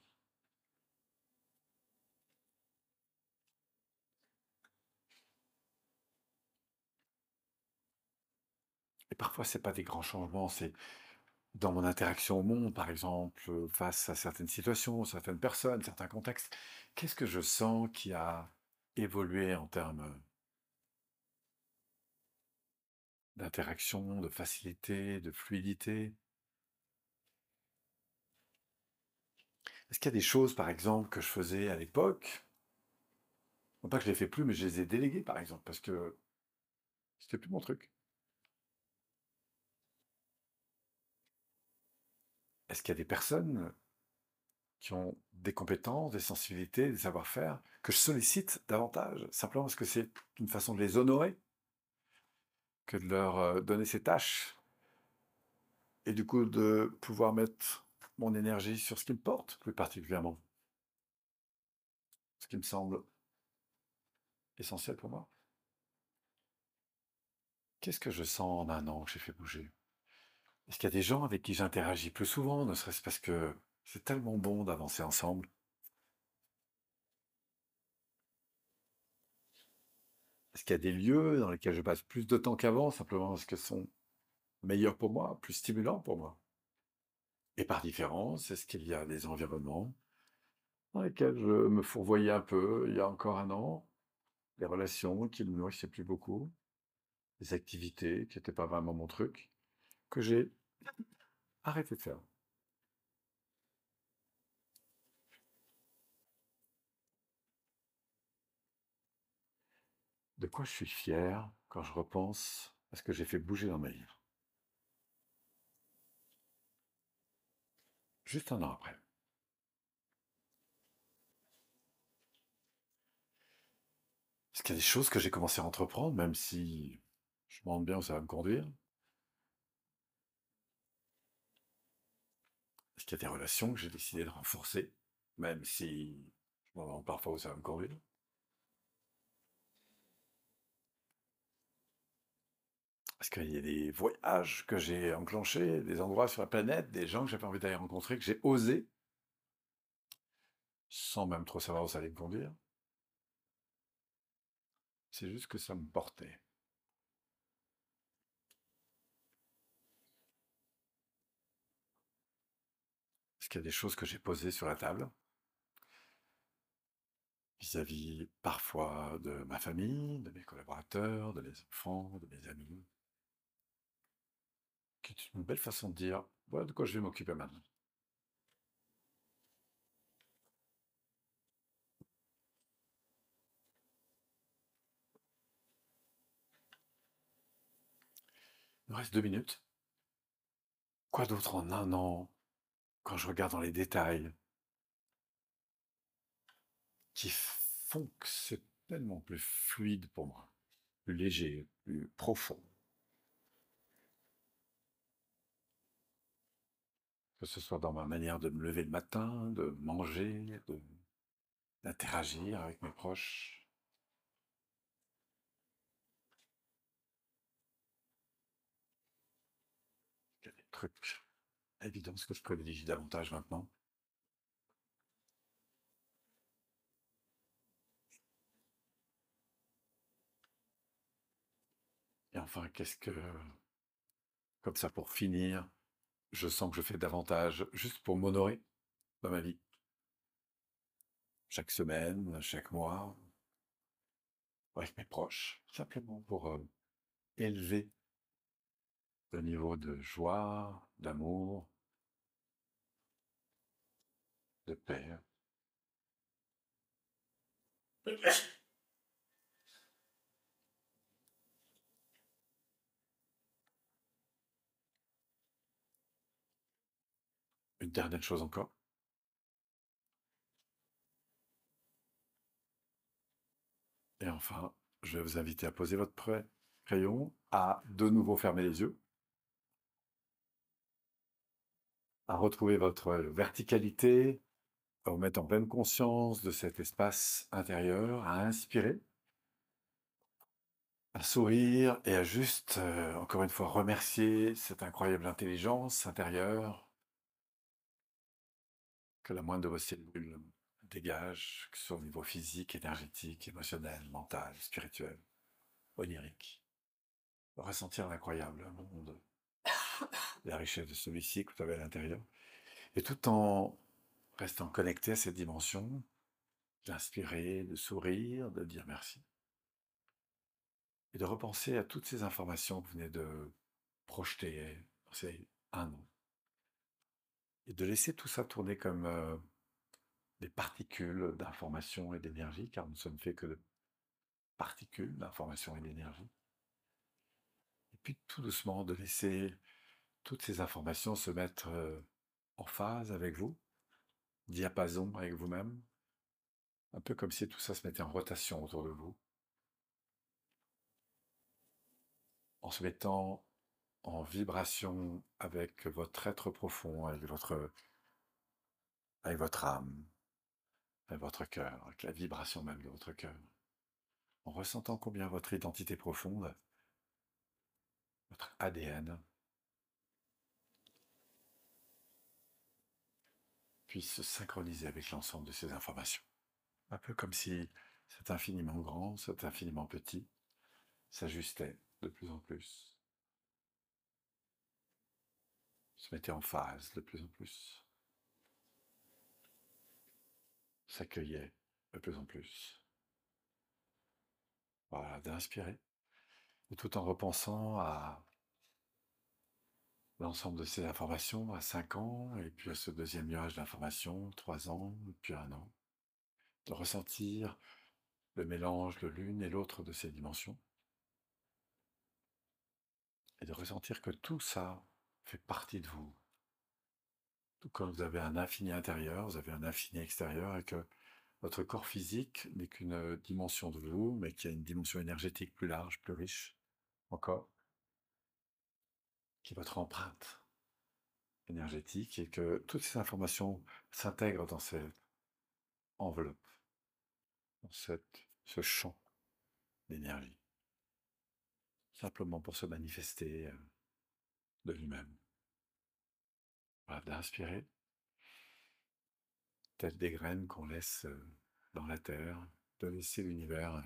[SPEAKER 1] Et parfois, c'est pas des grands changements, c'est dans mon interaction au monde, par exemple, face à certaines situations, certaines personnes, certains contextes, qu'est-ce que je sens qui a évolué en termes d'interaction, de facilité, de fluidité? Est-ce qu'il y a des choses, par exemple, que je faisais à l'époque? Non pas que je les fais plus, mais je les ai déléguées, par exemple, parce que c'était plus mon truc. Est-ce qu'il y a des personnes qui ont des compétences, des sensibilités, des savoir-faire, que je sollicite davantage, simplement parce que c'est une façon de les honorer, que de leur euh, donner ces tâches, et du coup de pouvoir mettre mon énergie sur ce qui me porte plus particulièrement, ce qui me semble essentiel pour moi. Qu'est-ce que je sens en un an que j'ai fait bouger? Est-ce qu'il y a des gens avec qui j'interagis plus souvent, ne serait-ce parce que c'est tellement bon d'avancer ensemble? Est-ce qu'il y a des lieux dans lesquels je passe plus de temps qu'avant, simplement parce qu'ils sont meilleurs pour moi, plus stimulants pour moi? Et par différence, est-ce qu'il y a des environnements dans lesquels je me fourvoyais un peu il y a encore un an, des relations qui ne me nourrissaient plus beaucoup, des activités qui n'étaient pas vraiment mon truc? Que j'ai arrêté de faire. De quoi je suis fier quand je repense à ce que j'ai fait bouger dans ma vie. Juste un an après. Est-ce qu'il y a des choses que j'ai commencé à entreprendre, même si je me demande bien où ça va me conduire Est-ce qu'il y a des relations que j'ai décidé de renforcer, même si demande parfois où ça va me conduire Est-ce qu'il y a des voyages que j'ai enclenchés, des endroits sur la planète, des gens que j'avais envie d'aller rencontrer, que j'ai osé, sans même trop savoir où ça allait me conduire C'est juste que ça me portait. Qu'il y a des choses que j'ai posées sur la table vis-à-vis parfois de ma famille, de mes collaborateurs, de mes enfants, de mes amis, qui est une belle façon de dire voilà de quoi je vais m'occuper maintenant. Il me reste deux minutes. Quoi d'autre en un an? Quand je regarde dans les détails, qui font que c'est tellement plus fluide pour moi, plus léger, plus profond. que ce soit dans ma manière de me lever le matin, de manger, d'interagir avec mes proches. Il y évidents que je privilégie davantage maintenant. Et enfin, qu'est-ce que, comme ça pour finir, je sens que je fais davantage juste pour m'honorer dans ma vie. Chaque semaine, chaque mois, avec mes proches, simplement pour euh, élever le niveau de joie, d'amour, de paix. Une dernière chose encore. Et enfin, je vais vous inviter à poser votre crayon, à de nouveau fermer les yeux, à retrouver votre verticalité, à vous mettre en pleine conscience de cet espace intérieur, à inspirer, à sourire et à juste, euh, encore une fois, remercier cette incroyable intelligence intérieure que la moindre de vos cellules dégage, que ce soit au niveau physique, énergétique, émotionnel, mental, spirituel, onirique. Ressentir l'incroyable monde, la richesse de celui-ci que vous avez à l'intérieur. Et tout en restant connecté à cette dimension, d'inspirer, de sourire, de dire merci. Et de repenser à toutes ces informations que vous venez de projeter dans ces un an et de laisser tout ça tourner comme euh, des particules d'information et d'énergie, car nous ne sommes faits que de particules d'information et d'énergie. Et puis tout doucement de laisser toutes ces informations se mettre euh, en phase avec vous, diapason avec vous-même, un peu comme si tout ça se mettait en rotation autour de vous, en se mettant en vibration avec votre être profond, avec votre, avec votre âme, avec votre cœur, avec la vibration même de votre cœur, en ressentant combien votre identité profonde, votre ADN, puisse se synchroniser avec l'ensemble de ces informations. Un peu comme si cet infiniment grand, cet infiniment petit, s'ajustait de plus en plus se mettait en phase de plus en plus, s'accueillait de plus en plus. Voilà, d'inspirer, tout en repensant à l'ensemble de ces informations à 5 ans, et puis à ce deuxième nuage d'informations, 3 ans, puis un an, de ressentir le mélange de l'une et l'autre de ces dimensions, et de ressentir que tout ça fait partie de vous. Tout comme vous avez un infini intérieur, vous avez un infini extérieur, et que votre corps physique n'est qu'une dimension de vous, mais qui a une dimension énergétique plus large, plus riche encore, qui est votre empreinte énergétique, et que toutes ces informations s'intègrent dans cette enveloppe, dans ce champ d'énergie, simplement pour se manifester euh, de lui-même. Voilà, d'inspirer, telles des graines qu'on laisse euh, dans la terre, de laisser l'univers, euh,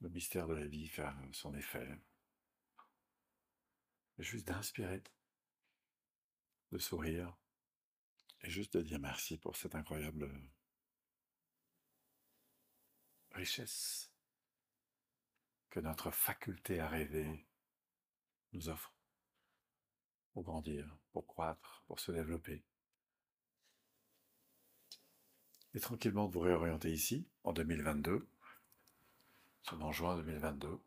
[SPEAKER 1] le mystère de la vie faire son effet. Juste d'inspirer, de sourire, et juste de dire merci pour cette incroyable richesse que notre faculté à rêver nous offre pour grandir, pour croître, pour se développer. Et tranquillement de vous réorienter ici, en 2022, en juin 2022.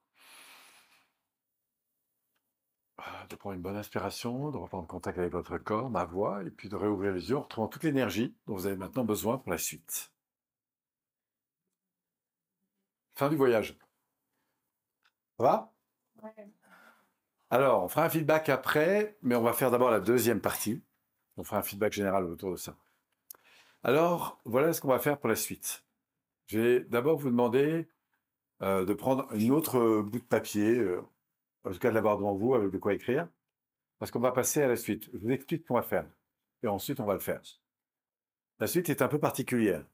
[SPEAKER 1] De prendre une bonne inspiration, de reprendre contact avec votre corps, ma voix, et puis de réouvrir les yeux en retrouvant toute l'énergie dont vous avez maintenant besoin pour la suite. Fin du voyage. Ça va? Alors, on fera un feedback après, mais on va faire d'abord la deuxième partie. On fera un feedback général autour de ça. Alors, voilà ce qu'on va faire pour la suite. Je vais d'abord vous demander euh, de prendre une autre bout de papier, euh, en tout cas de l'avoir devant vous avec de quoi écrire, parce qu'on va passer à la suite. Je vous explique ce qu'on va faire, et ensuite on va le faire. La suite est un peu particulière,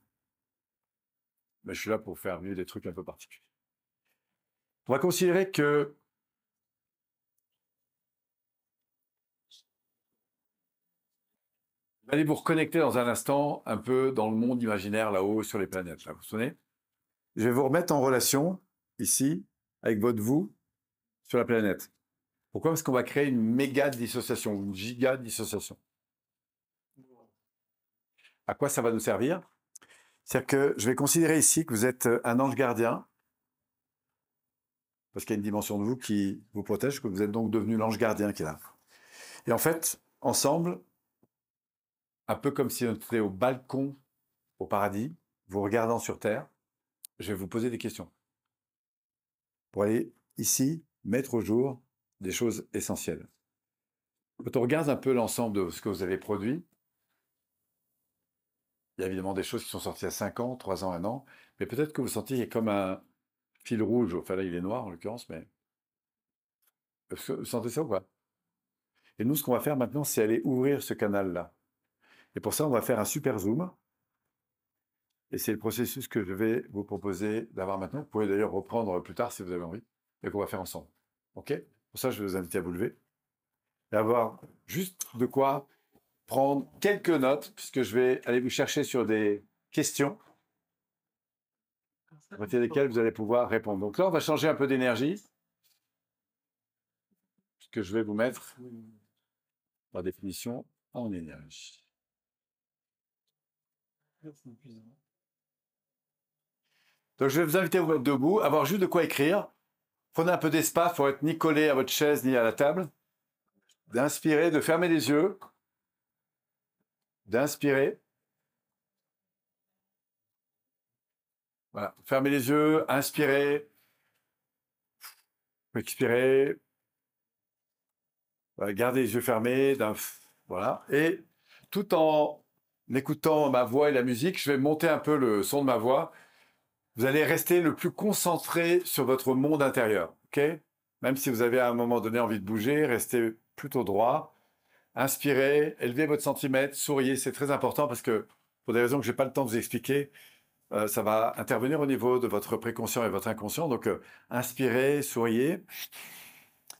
[SPEAKER 1] mais je suis là pour faire mieux des trucs un peu particuliers. On va considérer que Vous allez vous reconnecter dans un instant un peu dans le monde imaginaire là-haut sur les planètes. Là, vous vous souvenez? Je vais vous remettre en relation ici avec votre vous sur la planète. Pourquoi? Parce qu'on va créer une méga dissociation, une giga dissociation. À quoi ça va nous servir? C'est-à-dire que je vais considérer ici que vous êtes un ange gardien, parce qu'il y a une dimension de vous qui vous protège, que vous êtes donc devenu l'ange gardien qui est là. Et en fait, ensemble, un peu comme si on était au balcon au paradis, vous regardant sur Terre, je vais vous poser des questions. Pour aller ici mettre au jour des choses essentielles. Quand on regarde un peu l'ensemble de ce que vous avez produit, il y a évidemment des choses qui sont sorties à 5 ans, 3 ans, 1 an, mais peut-être que vous a comme un fil rouge, enfin là il est noir en l'occurrence, mais vous sentez ça ou pas? Et nous, ce qu'on va faire maintenant, c'est aller ouvrir ce canal-là. Et pour ça, on va faire un super zoom. Et c'est le processus que je vais vous proposer d'avoir maintenant. Vous pouvez d'ailleurs reprendre plus tard si vous avez envie, et qu'on va faire ensemble. OK? Pour ça, je vais vous inviter à vous lever et avoir juste de quoi prendre quelques notes, puisque je vais aller vous chercher sur des questions à partir desquelles vous allez pouvoir répondre. Donc là, on va changer un peu d'énergie, puisque je vais vous mettre, par définition, en énergie. Donc je vais vous inviter à vous mettre debout, avoir juste de quoi écrire. Prenez un peu d'espace pour être ni collé à votre chaise ni à la table. D'inspirer, de fermer les yeux. D'inspirer. Voilà. Fermez les yeux, inspirez. Expirez. gardez les yeux fermés. Voilà. Et tout en en écoutant ma voix et la musique, je vais monter un peu le son de ma voix. Vous allez rester le plus concentré sur votre monde intérieur, ok? Même si vous avez à un moment donné envie de bouger, restez plutôt droit. Inspirez, élevez votre centimètre, souriez, c'est très important parce que pour des raisons que j'ai pas le temps de vous expliquer, euh, ça va intervenir au niveau de votre préconscient et votre inconscient. Donc, euh, inspirez, souriez.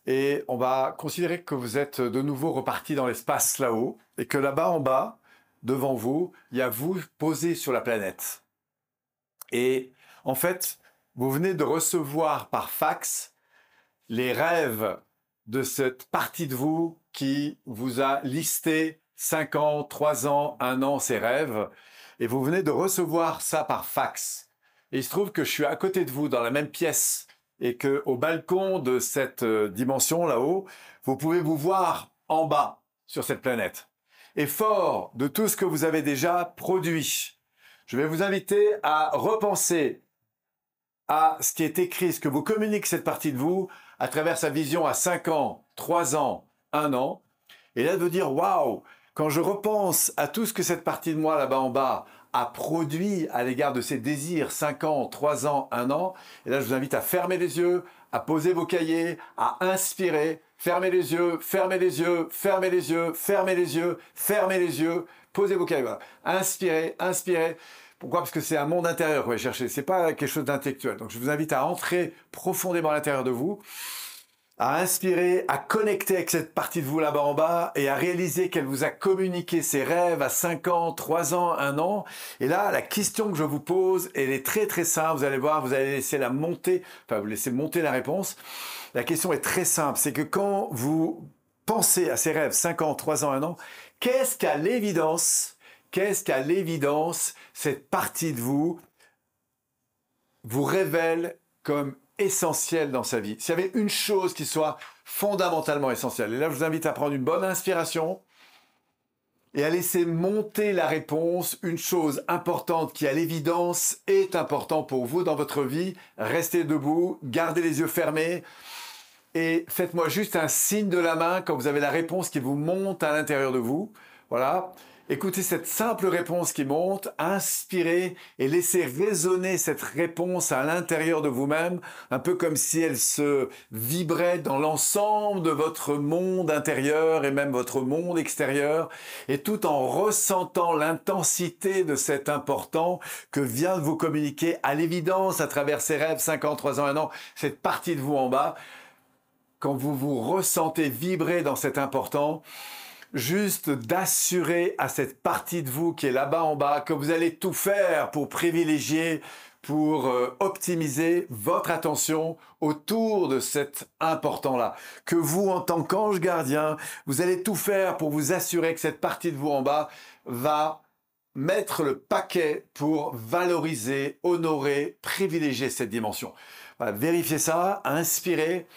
[SPEAKER 1] Et on va considérer que vous êtes de nouveau reparti dans l'espace là-haut et que là-bas en bas, devant vous, il y a vous posé sur la planète. Et en fait, vous venez de recevoir par fax les rêves de cette partie de vous qui vous a listé 5 ans, 3 ans, 1 an ses rêves. Et vous venez de recevoir ça par fax. Et il se trouve que je suis à côté de vous dans la même pièce et que au balcon de cette euh, dimension là-haut, vous pouvez vous voir en bas sur cette planète et fort de tout ce que vous avez déjà produit. Je vais vous inviter à repenser à ce qui est écrit, ce que vous communique cette partie de vous à travers sa vision à 5 ans, 3 ans, 1 an. Et là de dire, waouh, quand je repense à tout ce que cette partie de moi là-bas en bas a produit à l'égard de ses désirs 5 ans, 3 ans, 1 an, et là je vous invite à fermer les yeux, à poser vos cahiers, à inspirer, Fermez les yeux, fermez les yeux, fermez les yeux, fermez les yeux, yeux, posez vos cahiers. Inspirez, inspirez. Pourquoi? Parce que c'est un monde intérieur vous allez chercher. C'est pas quelque chose d'intellectuel. Donc je vous invite à entrer profondément à l'intérieur de vous à inspirer, à connecter avec cette partie de vous là-bas en bas et à réaliser qu'elle vous a communiqué ses rêves à 5 ans, 3 ans, 1 an. Et là, la question que je vous pose, elle est très très simple. Vous allez voir, vous allez laisser la monter, enfin vous laissez monter la réponse. La question est très simple. C'est que quand vous pensez à ces rêves 5 ans, 3 ans, 1 an, qu'est-ce qu'à l'évidence, qu'est-ce qu'à l'évidence, cette partie de vous vous révèle comme essentiel dans sa vie, s'il y avait une chose qui soit fondamentalement essentielle, et là je vous invite à prendre une bonne inspiration et à laisser monter la réponse, une chose importante qui à l'évidence est important pour vous dans votre vie, restez debout, gardez les yeux fermés, et faites-moi juste un signe de la main quand vous avez la réponse qui vous monte à l'intérieur de vous. Voilà. Écoutez cette simple réponse qui monte, inspirez et laissez résonner cette réponse à l'intérieur de vous-même, un peu comme si elle se vibrait dans l'ensemble de votre monde intérieur et même votre monde extérieur, et tout en ressentant l'intensité de cet important que vient de vous communiquer à l'évidence à travers ces rêves 53 ans, un an, cette partie de vous en bas, quand vous vous ressentez vibrer dans cet important, juste d'assurer à cette partie de vous qui est là-bas en bas que vous allez tout faire pour privilégier, pour euh, optimiser votre attention autour de cet important-là. Que vous, en tant qu'ange gardien, vous allez tout faire pour vous assurer que cette partie de vous en bas va mettre le paquet pour valoriser, honorer, privilégier cette dimension. vérifiez ça, inspirez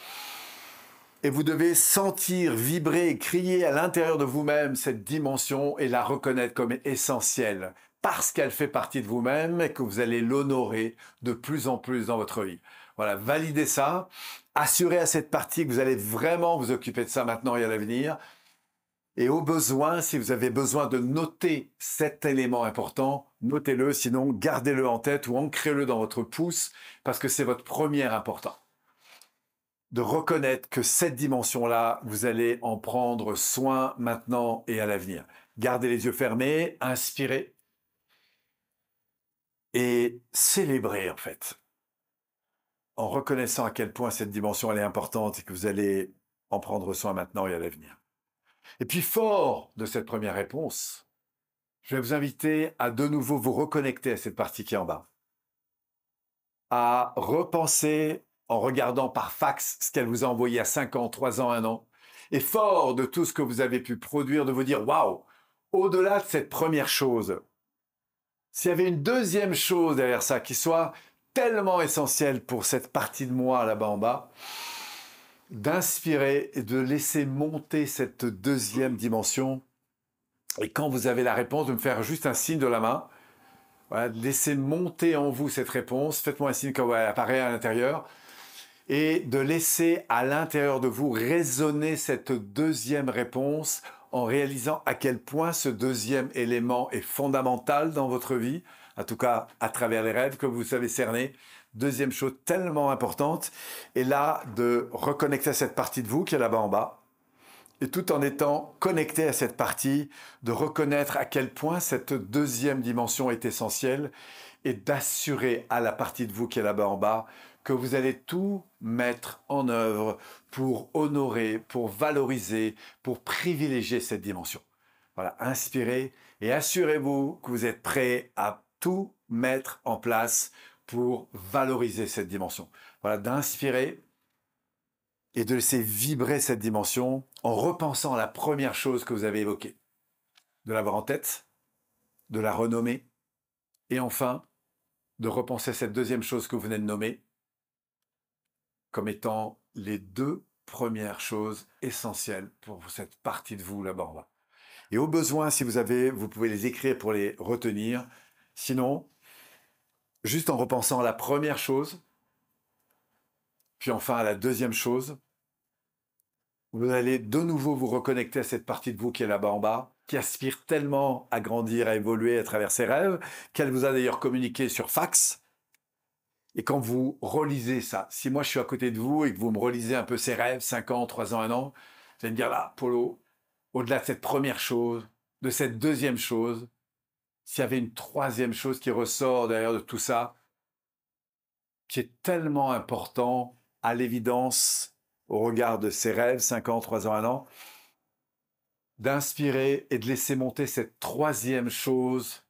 [SPEAKER 1] et vous devez sentir, vibrer, crier à l'intérieur de vous-même cette dimension et la reconnaître comme essentielle parce qu'elle fait partie de vous-même et que vous allez l'honorer de plus en plus dans votre vie. Voilà, validez ça, assurez à cette partie que vous allez vraiment vous occuper de ça maintenant et à l'avenir. Et au besoin, si vous avez besoin de noter cet élément important, notez-le, sinon gardez-le en tête ou ancrez-le dans votre pouce parce que c'est votre premier important de reconnaître que cette dimension-là, vous allez en prendre soin maintenant et à l'avenir. Gardez les yeux fermés, inspirez et célébrez en fait, en reconnaissant à quel point cette dimension elle est importante et que vous allez en prendre soin maintenant et à l'avenir. Et puis fort de cette première réponse, je vais vous inviter à de nouveau vous reconnecter à cette partie qui est en bas, à repenser en regardant par fax ce qu'elle vous a envoyé à 5 ans, 3 ans, 1 an, et fort de tout ce que vous avez pu produire, de vous dire, waouh, au-delà de cette première chose, s'il y avait une deuxième chose derrière ça qui soit tellement essentielle pour cette partie de moi là-bas en bas, d'inspirer et de laisser monter cette deuxième dimension. Et quand vous avez la réponse, de me faire juste un signe de la main. Voilà, laissez monter en vous cette réponse. Faites-moi un signe quand elle apparaît à l'intérieur et de laisser à l'intérieur de vous résonner cette deuxième réponse en réalisant à quel point ce deuxième élément est fondamental dans votre vie, en tout cas à travers les rêves que vous savez cerner. Deuxième chose tellement importante, est là de reconnecter à cette partie de vous qui est là-bas en bas, et tout en étant connecté à cette partie, de reconnaître à quel point cette deuxième dimension est essentielle et d'assurer à la partie de vous qui est là-bas en bas que vous allez tout mettre en œuvre pour honorer, pour valoriser, pour privilégier cette dimension. Voilà, inspirez et assurez-vous que vous êtes prêt à tout mettre en place pour valoriser cette dimension. Voilà, d'inspirer et de laisser vibrer cette dimension en repensant à la première chose que vous avez évoquée. De l'avoir en tête, de la renommer, et enfin, de repenser cette deuxième chose que vous venez de nommer, comme étant les deux premières choses essentielles pour cette partie de vous là-bas. Et au besoin, si vous avez, vous pouvez les écrire pour les retenir. Sinon, juste en repensant à la première chose, puis enfin à la deuxième chose, vous allez de nouveau vous reconnecter à cette partie de vous qui est là-bas en bas, qui aspire tellement à grandir, à évoluer à travers ses rêves, qu'elle vous a d'ailleurs communiqué sur fax, et quand vous relisez ça, si moi je suis à côté de vous et que vous me relisez un peu ces rêves, 5 ans, 3 ans, 1 an, vous allez me dire là, Polo, au-delà de cette première chose, de cette deuxième chose, s'il y avait une troisième chose qui ressort derrière de tout ça, qui est tellement important à l'évidence au regard de ces rêves, 5 ans, 3 ans, 1 an, d'inspirer et de laisser monter cette troisième chose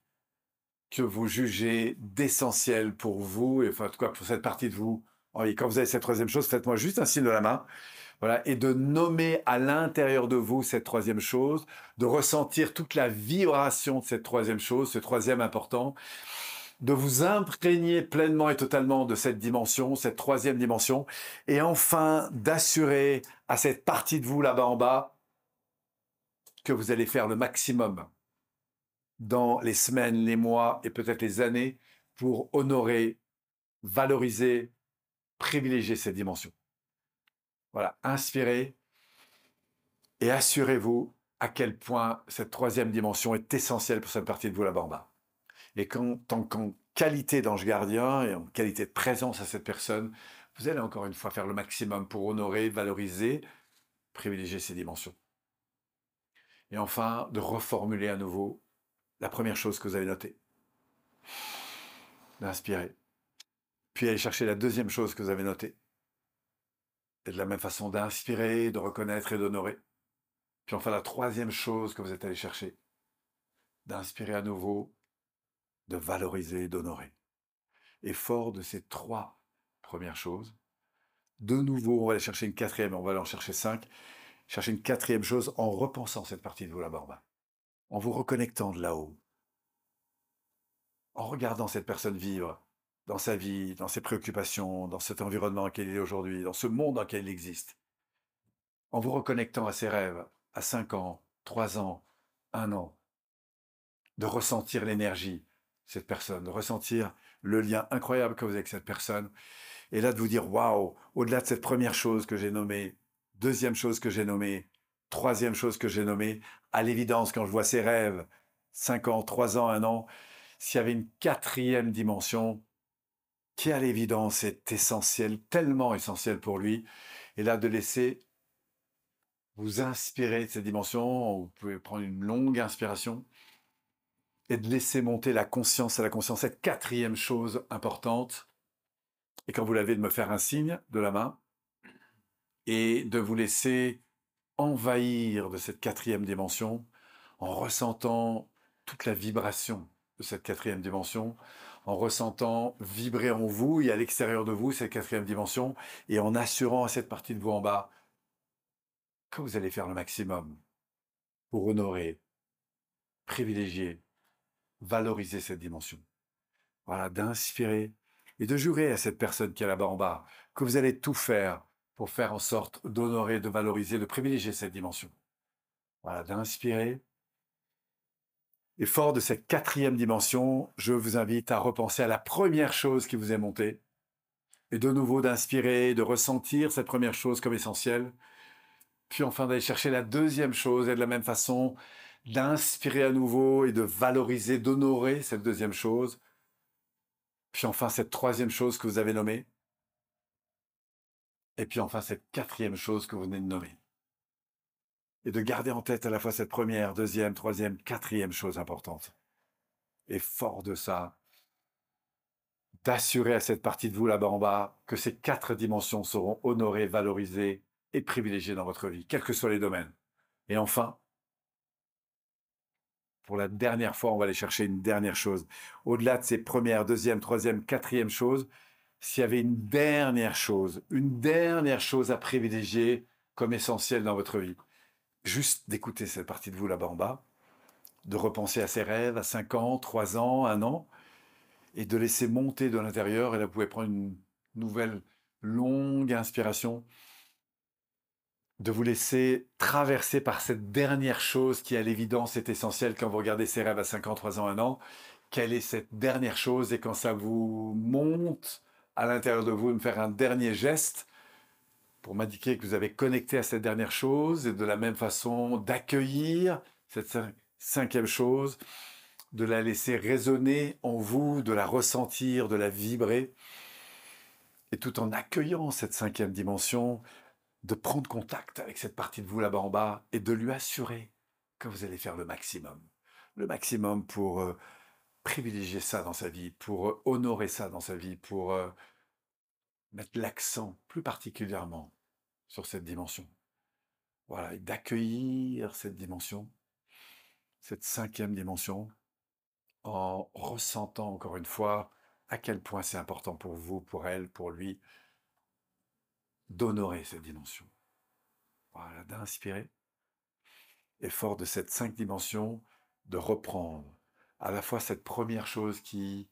[SPEAKER 1] que vous jugez d'essentiel pour vous, et enfin, en tout cas pour cette partie de vous. Et quand vous avez cette troisième chose, faites-moi juste un signe de la main. Voilà, et de nommer à l'intérieur de vous cette troisième chose, de ressentir toute la vibration de cette troisième chose, ce troisième important, de vous imprégner pleinement et totalement de cette dimension, cette troisième dimension, et enfin d'assurer à cette partie de vous là-bas en bas que vous allez faire le maximum dans les semaines, les mois et peut-être les années pour honorer, valoriser, privilégier cette dimension. Voilà, inspirez et assurez-vous à quel point cette troisième dimension est essentielle pour cette partie de vous là-bas. Et quand, tant qu'en qualité d'ange gardien et en qualité de présence à cette personne, vous allez encore une fois faire le maximum pour honorer, valoriser, privilégier ces dimensions. Et enfin, de reformuler à nouveau la première chose que vous avez notée. D'inspirer. Puis aller chercher la deuxième chose que vous avez notée. Et de la même façon d'inspirer, de reconnaître et d'honorer. Puis enfin, la troisième chose que vous êtes allé chercher. D'inspirer à nouveau, de valoriser et d'honorer. Et fort de ces trois premières choses, de nouveau, on va aller chercher une quatrième, on va aller en chercher cinq, chercher une quatrième chose en repensant cette partie de vous là-bas en vous reconnectant de là-haut, en regardant cette personne vivre dans sa vie, dans ses préoccupations, dans cet environnement dans lequel il est aujourd'hui, dans ce monde dans lequel il existe, en vous reconnectant à ses rêves, à 5 ans, 3 ans, 1 an, de ressentir l'énergie, cette personne, de ressentir le lien incroyable que vous avez avec cette personne, et là de vous dire, waouh, au-delà de cette première chose que j'ai nommée, deuxième chose que j'ai nommée, troisième chose que j'ai nommée, à l'évidence, quand je vois ses rêves, 5 ans, 3 ans, 1 an, s'il y avait une quatrième dimension qui, à l'évidence, est essentielle, tellement essentielle pour lui, et là de laisser vous inspirer de cette dimension, vous pouvez prendre une longue inspiration, et de laisser monter la conscience à la conscience, cette quatrième chose importante. Et quand vous l'avez, de me faire un signe de la main et de vous laisser envahir de cette quatrième dimension en ressentant toute la vibration de cette quatrième dimension, en ressentant vibrer en vous et à l'extérieur de vous cette quatrième dimension et en assurant à cette partie de vous en bas que vous allez faire le maximum pour honorer, privilégier, valoriser cette dimension. Voilà, d'inspirer et de jurer à cette personne qui est là-bas en bas que vous allez tout faire pour faire en sorte d'honorer, de valoriser, de privilégier cette dimension. Voilà, d'inspirer. Et fort de cette quatrième dimension, je vous invite à repenser à la première chose qui vous est montée, et de nouveau d'inspirer, de ressentir cette première chose comme essentielle, puis enfin d'aller chercher la deuxième chose, et de la même façon, d'inspirer à nouveau et de valoriser, d'honorer cette deuxième chose. Puis enfin, cette troisième chose que vous avez nommée. Et puis enfin, cette quatrième chose que vous venez de nommer. Et de garder en tête à la fois cette première, deuxième, troisième, quatrième chose importante. Et fort de ça, d'assurer à cette partie de vous là-bas en bas que ces quatre dimensions seront honorées, valorisées et privilégiées dans votre vie, quels que soient les domaines. Et enfin, pour la dernière fois, on va aller chercher une dernière chose. Au-delà de ces premières, deuxième, troisième, quatrième choses, s'il y avait une dernière chose, une dernière chose à privilégier comme essentielle dans votre vie, juste d'écouter cette partie de vous là-bas en bas, de repenser à ses rêves à 5 ans, 3 ans, 1 an, et de laisser monter de l'intérieur. Et là, vous pouvez prendre une nouvelle longue inspiration de vous laisser traverser par cette dernière chose qui, à l'évidence, est essentielle quand vous regardez ces rêves à 5 ans, 3 ans, 1 an. Quelle est cette dernière chose? Et quand ça vous monte à l'intérieur de vous, de me faire un dernier geste pour m'indiquer que vous avez connecté à cette dernière chose et de la même façon d'accueillir cette cinquième chose, de la laisser résonner en vous, de la ressentir, de la vibrer. Et tout en accueillant cette cinquième dimension, de prendre contact avec cette partie de vous là-bas en bas et de lui assurer que vous allez faire le maximum. Le maximum pour euh, privilégier ça dans sa vie, pour euh, honorer ça dans sa vie, pour euh, mettre l'accent plus particulièrement sur cette dimension. Voilà, et d'accueillir cette dimension, cette cinquième dimension, en ressentant encore une fois à quel point c'est important pour vous, pour elle, pour lui, d'honorer cette dimension. Voilà, d'inspirer. Et fort de cette cinq dimensions, de reprendre à la fois cette première chose qui,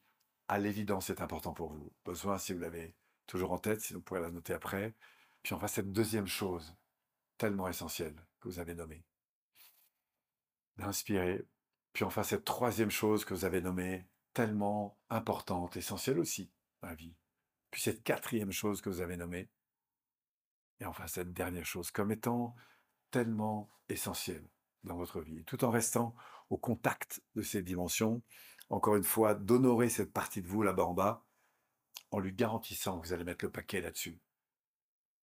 [SPEAKER 1] à l'évidence, est important pour vous. Besoin, si vous l'avez toujours en tête, sinon vous pourrez la noter après. Puis enfin, cette deuxième chose, tellement essentielle, que vous avez nommée. D'inspirer. Puis enfin, cette troisième chose que vous avez nommée, tellement importante, essentielle aussi dans la vie. Puis cette quatrième chose que vous avez nommée, Et enfin, cette dernière chose, comme étant tellement essentielle dans votre vie, tout en restant au contact de ces dimensions, encore une fois, d'honorer cette partie de vous là-bas en bas, en lui garantissant que vous allez mettre le paquet là-dessus.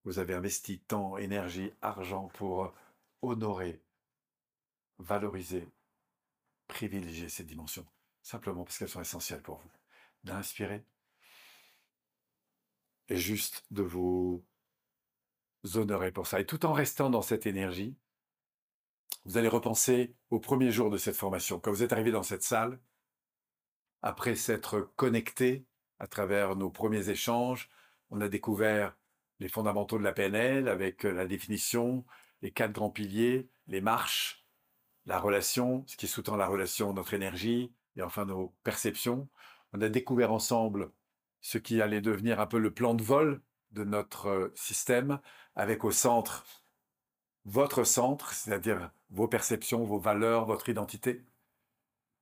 [SPEAKER 1] Vous avez investi temps, énergie, argent pour honorer, valoriser, privilégier ces dimensions, simplement parce qu'elles sont essentielles pour vous. D'inspirer et juste de vous honorer pour ça. Et tout en restant dans cette énergie, vous allez repenser au premier jour de cette formation. Quand vous êtes arrivé dans cette salle, après s'être connecté à travers nos premiers échanges, on a découvert les fondamentaux de la PNL avec la définition, les quatre grands piliers, les marches, la relation, ce qui sous-tend la relation, notre énergie et enfin nos perceptions. On a découvert ensemble ce qui allait devenir un peu le plan de vol de notre système, avec au centre votre centre, c'est-à-dire vos perceptions, vos valeurs, votre identité.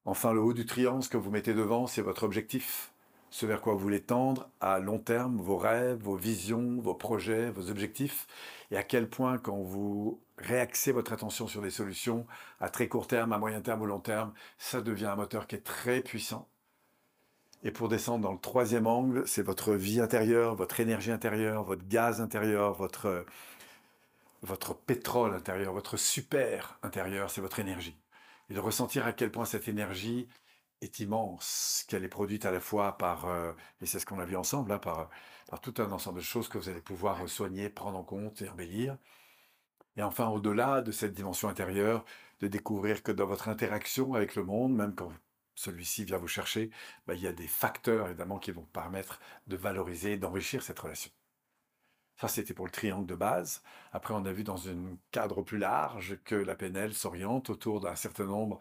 [SPEAKER 1] Enfin, le haut du triangle, que vous mettez devant, c'est votre objectif, ce vers quoi vous voulez tendre à long terme, vos rêves, vos visions, vos projets, vos objectifs, et à quel point quand vous réaxez votre attention sur des solutions à très court terme, à moyen terme ou long terme, ça devient un moteur qui est très puissant. Et pour descendre dans le troisième angle, c'est votre vie intérieure, votre énergie intérieure, votre gaz intérieur, votre, votre pétrole intérieur, votre super intérieur, c'est votre énergie. Et de ressentir à quel point cette énergie est immense, qu'elle est produite à la fois par, euh, et c'est ce qu'on a vu ensemble, là, par, par tout un ensemble de choses que vous allez pouvoir soigner, prendre en compte et embellir. Et enfin, au-delà de cette dimension intérieure, de découvrir que dans votre interaction avec le monde, même quand celui-ci vient vous chercher, bah, il y a des facteurs évidemment qui vont permettre de valoriser, d'enrichir cette relation. Ça, c'était pour le triangle de base. Après, on a vu dans un cadre plus large que la PNL s'oriente autour d'un certain nombre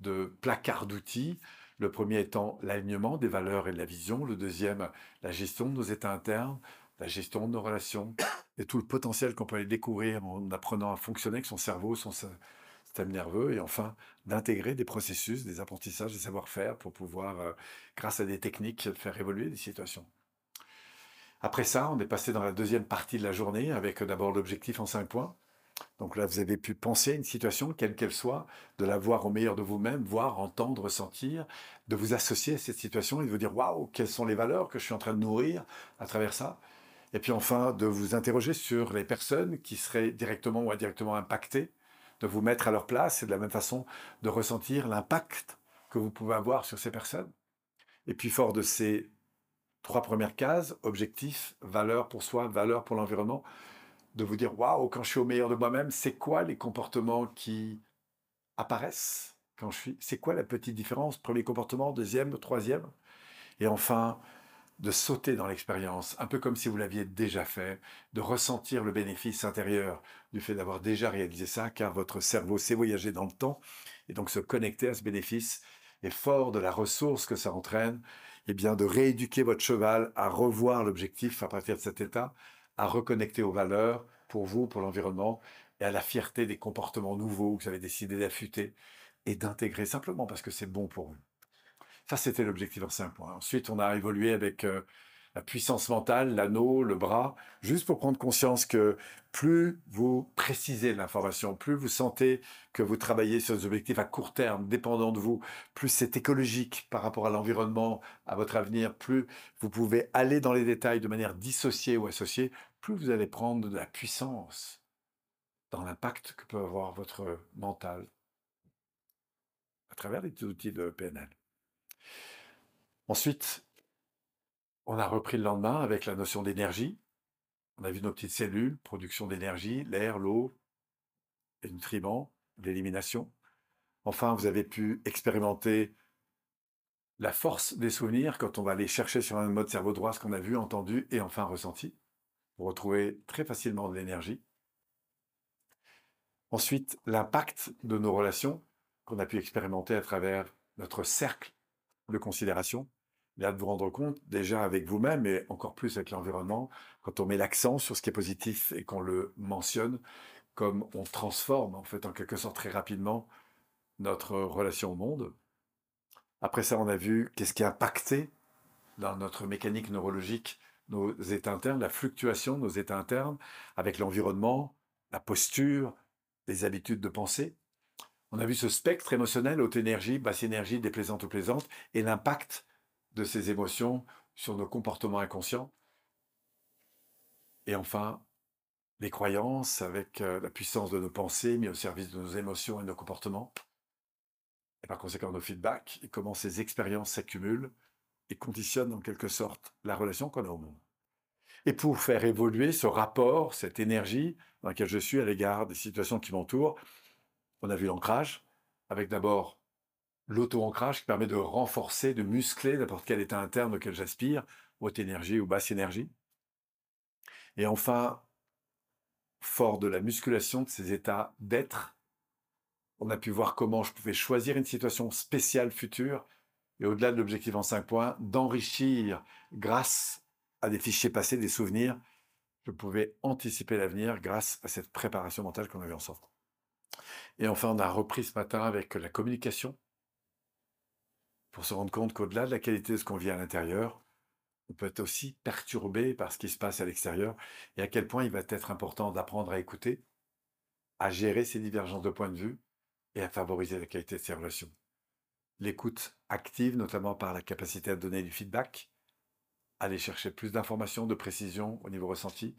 [SPEAKER 1] de placards d'outils. Le premier étant l'alignement des valeurs et de la vision. Le deuxième, la gestion de nos états internes, la gestion de nos relations et tout le potentiel qu'on peut aller découvrir en apprenant à fonctionner avec son cerveau, son, système nerveux, et enfin d'intégrer des processus, des apprentissages, des savoir-faire pour pouvoir, euh, grâce à des techniques, faire évoluer des situations. Après ça, on est passé dans la deuxième partie de la journée avec euh, d'abord l'objectif en cinq points. Donc là, vous avez pu penser à une situation, quelle qu'elle soit, de la voir au meilleur de vous-même, voir, entendre, ressentir, de vous associer à cette situation et de vous dire waouh, quelles sont les valeurs que je suis en train de nourrir à travers ça. Et puis enfin, de vous interroger sur les personnes qui seraient directement ou indirectement impactées de vous mettre à leur place et de la même façon de ressentir l'impact que vous pouvez avoir sur ces personnes. Et puis fort de ces trois premières cases, objectif, valeur pour soi, valeur pour l'environnement, de vous dire, waouh, quand je suis au meilleur de moi-même, c'est quoi les comportements qui apparaissent quand je suis, c'est quoi la petite différence, premier comportement, deuxième, troisième, et enfin, de sauter dans l'expérience, un peu comme si vous l'aviez déjà fait, de ressentir le bénéfice intérieur du fait d'avoir déjà réalisé ça, car votre cerveau s'est voyagé dans le temps, et donc se connecter à ce bénéfice, est fort de la ressource que ça entraîne, eh bien de rééduquer votre cheval à revoir l'objectif à partir de cet état, à reconnecter aux valeurs pour vous, pour l'environnement, et à la fierté des comportements nouveaux que vous avez décidé d'affûter et d'intégrer simplement parce que c'est bon pour vous. Ça, c'était l'objectif en cinq points. Ensuite, on a évolué avec euh, la puissance mentale, l'anneau, le bras, juste pour prendre conscience que plus vous précisez l'information, plus vous sentez que vous travaillez sur des objectifs à court terme, dépendants de vous, plus c'est écologique par rapport à l'environnement, à votre avenir, plus vous pouvez aller dans les détails de manière dissociée ou associée, plus vous allez prendre de la puissance dans l'impact que peut avoir votre mental à travers les outils de PNL. Ensuite, on a repris le lendemain avec la notion d'énergie. On a vu nos petites cellules, production d'énergie, l'air, l'eau, les nutriments, l'élimination. Enfin, vous avez pu expérimenter la force des souvenirs quand on va aller chercher sur un mode cerveau droit ce qu'on a vu, entendu et enfin ressenti, pour retrouver très facilement de l'énergie. Ensuite, l'impact de nos relations qu'on a pu expérimenter à travers notre cercle de considération, là de vous rendre compte déjà avec vous-même et encore plus avec l'environnement, quand on met l'accent sur ce qui est positif et qu'on le mentionne, comme on transforme en fait en quelque sorte très rapidement notre relation au monde. Après ça, on a vu qu'est-ce qui a impacté dans notre mécanique neurologique nos états internes, la fluctuation de nos états internes avec l'environnement, la posture, les habitudes de pensée. On a vu ce spectre émotionnel, haute énergie, basse énergie, déplaisante ou plaisante, et l'impact de ces émotions sur nos comportements inconscients. Et enfin, les croyances avec euh, la puissance de nos pensées mis au service de nos émotions et de nos comportements. Et par conséquent, nos feedbacks et comment ces expériences s'accumulent et conditionnent en quelque sorte la relation qu'on a au monde. Et pour faire évoluer ce rapport, cette énergie dans laquelle je suis à l'égard des situations qui m'entourent, on a vu l'ancrage, avec d'abord l'auto-ancrage qui permet de renforcer, de muscler n'importe quel état interne auquel j'aspire, haute énergie ou basse énergie. Et enfin, fort de la musculation de ces états d'être, on a pu voir comment je pouvais choisir une situation spéciale future et au-delà de l'objectif en cinq points, d'enrichir grâce à des fichiers passés, des souvenirs, je pouvais anticiper l'avenir grâce à cette préparation mentale qu'on avait ensemble. Et enfin, on a repris ce matin avec la communication pour se rendre compte qu'au-delà de la qualité de ce qu'on vit à l'intérieur, on peut être aussi perturbé par ce qui se passe à l'extérieur et à quel point il va être important d'apprendre à écouter, à gérer ces divergences de points de vue et à favoriser la qualité de ces relations. L'écoute active, notamment par la capacité à donner du feedback, aller chercher plus d'informations, de précision au niveau ressenti,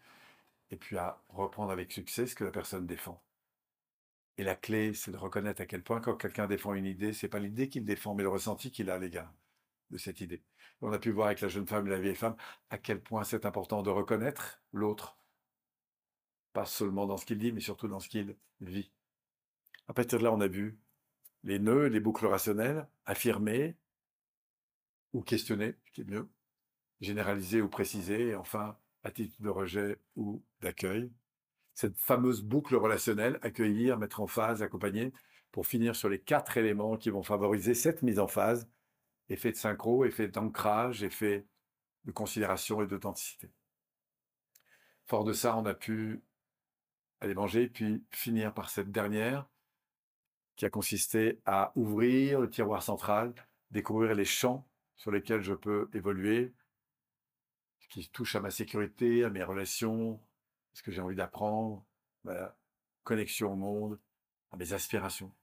[SPEAKER 1] et puis à reprendre avec succès ce que la personne défend. Et la clé, c'est de reconnaître à quel point quand quelqu'un défend une idée, c'est pas l'idée qu'il défend, mais le ressenti qu'il a à l'égard de cette idée. On a pu voir avec la jeune femme et la vieille femme à quel point c'est important de reconnaître l'autre, pas seulement dans ce qu'il dit, mais surtout dans ce qu'il vit. À partir de là, on a vu les nœuds, les boucles rationnelles, affirmer ou questionner, qui est mieux, généraliser ou préciser, et enfin, attitude de rejet ou d'accueil cette fameuse boucle relationnelle, accueillir, mettre en phase, accompagner, pour finir sur les quatre éléments qui vont favoriser cette mise en phase, effet de synchro, effet d'ancrage, effet de considération et d'authenticité. Fort de ça, on a pu aller manger, puis finir par cette dernière, qui a consisté à ouvrir le tiroir central, découvrir les champs sur lesquels je peux évoluer, qui touchent à ma sécurité, à mes relations, ce que j'ai envie d'apprendre, ma connexion au monde, à mes aspirations.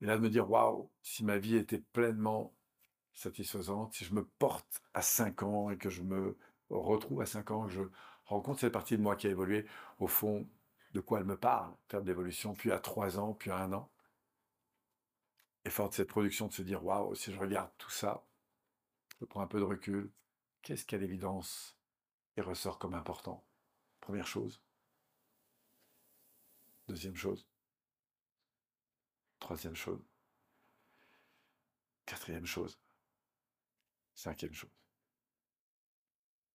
[SPEAKER 1] Et là, de me dire, waouh, si ma vie était pleinement satisfaisante, si je me porte à 5 ans et que je me retrouve à 5 ans, que je rencontre cette partie de moi qui a évolué, au fond, de quoi elle me parle, faire de l'évolution, puis à 3 ans, puis à 1 an? Et fort de cette production, de se dire, waouh, si je regarde tout ça, je prends un peu de recul, qu'est-ce qu'à l'évidence et ressort comme important? Première chose. Deuxième chose. Troisième chose. Quatrième chose. Cinquième chose.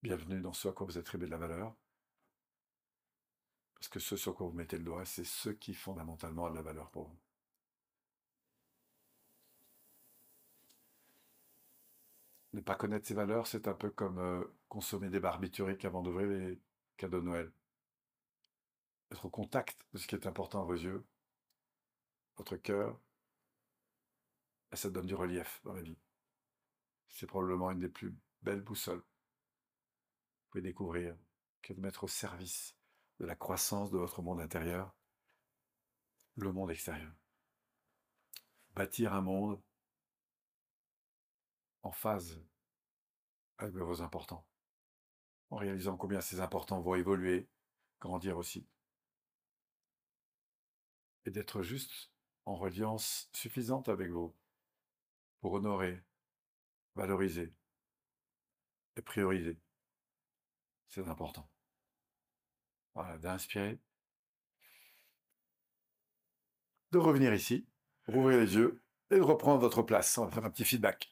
[SPEAKER 1] Bienvenue dans ce à quoi vous attribuez de la valeur. Parce que ce sur quoi vous mettez le doigt, c'est ce qui fondamentalement a de la valeur pour vous. Ne pas connaître ces valeurs, c'est un peu comme euh, consommer des barbituriques avant d'ouvrir les cadeau de Noël. Être au contact de ce qui est important à vos yeux, votre cœur, ça donne du relief dans la vie. C'est probablement une des plus belles boussoles. Vous pouvez découvrir que de mettre au service de la croissance de votre monde intérieur le monde extérieur. Bâtir un monde en phase avec vos importants en réalisant combien ces importants vont évoluer, grandir aussi. Et d'être juste en reliance suffisante avec vous pour honorer, valoriser et prioriser. C'est important. Voilà, d'inspirer, de revenir ici, rouvrir les yeux et de reprendre votre place. On va faire un petit feedback.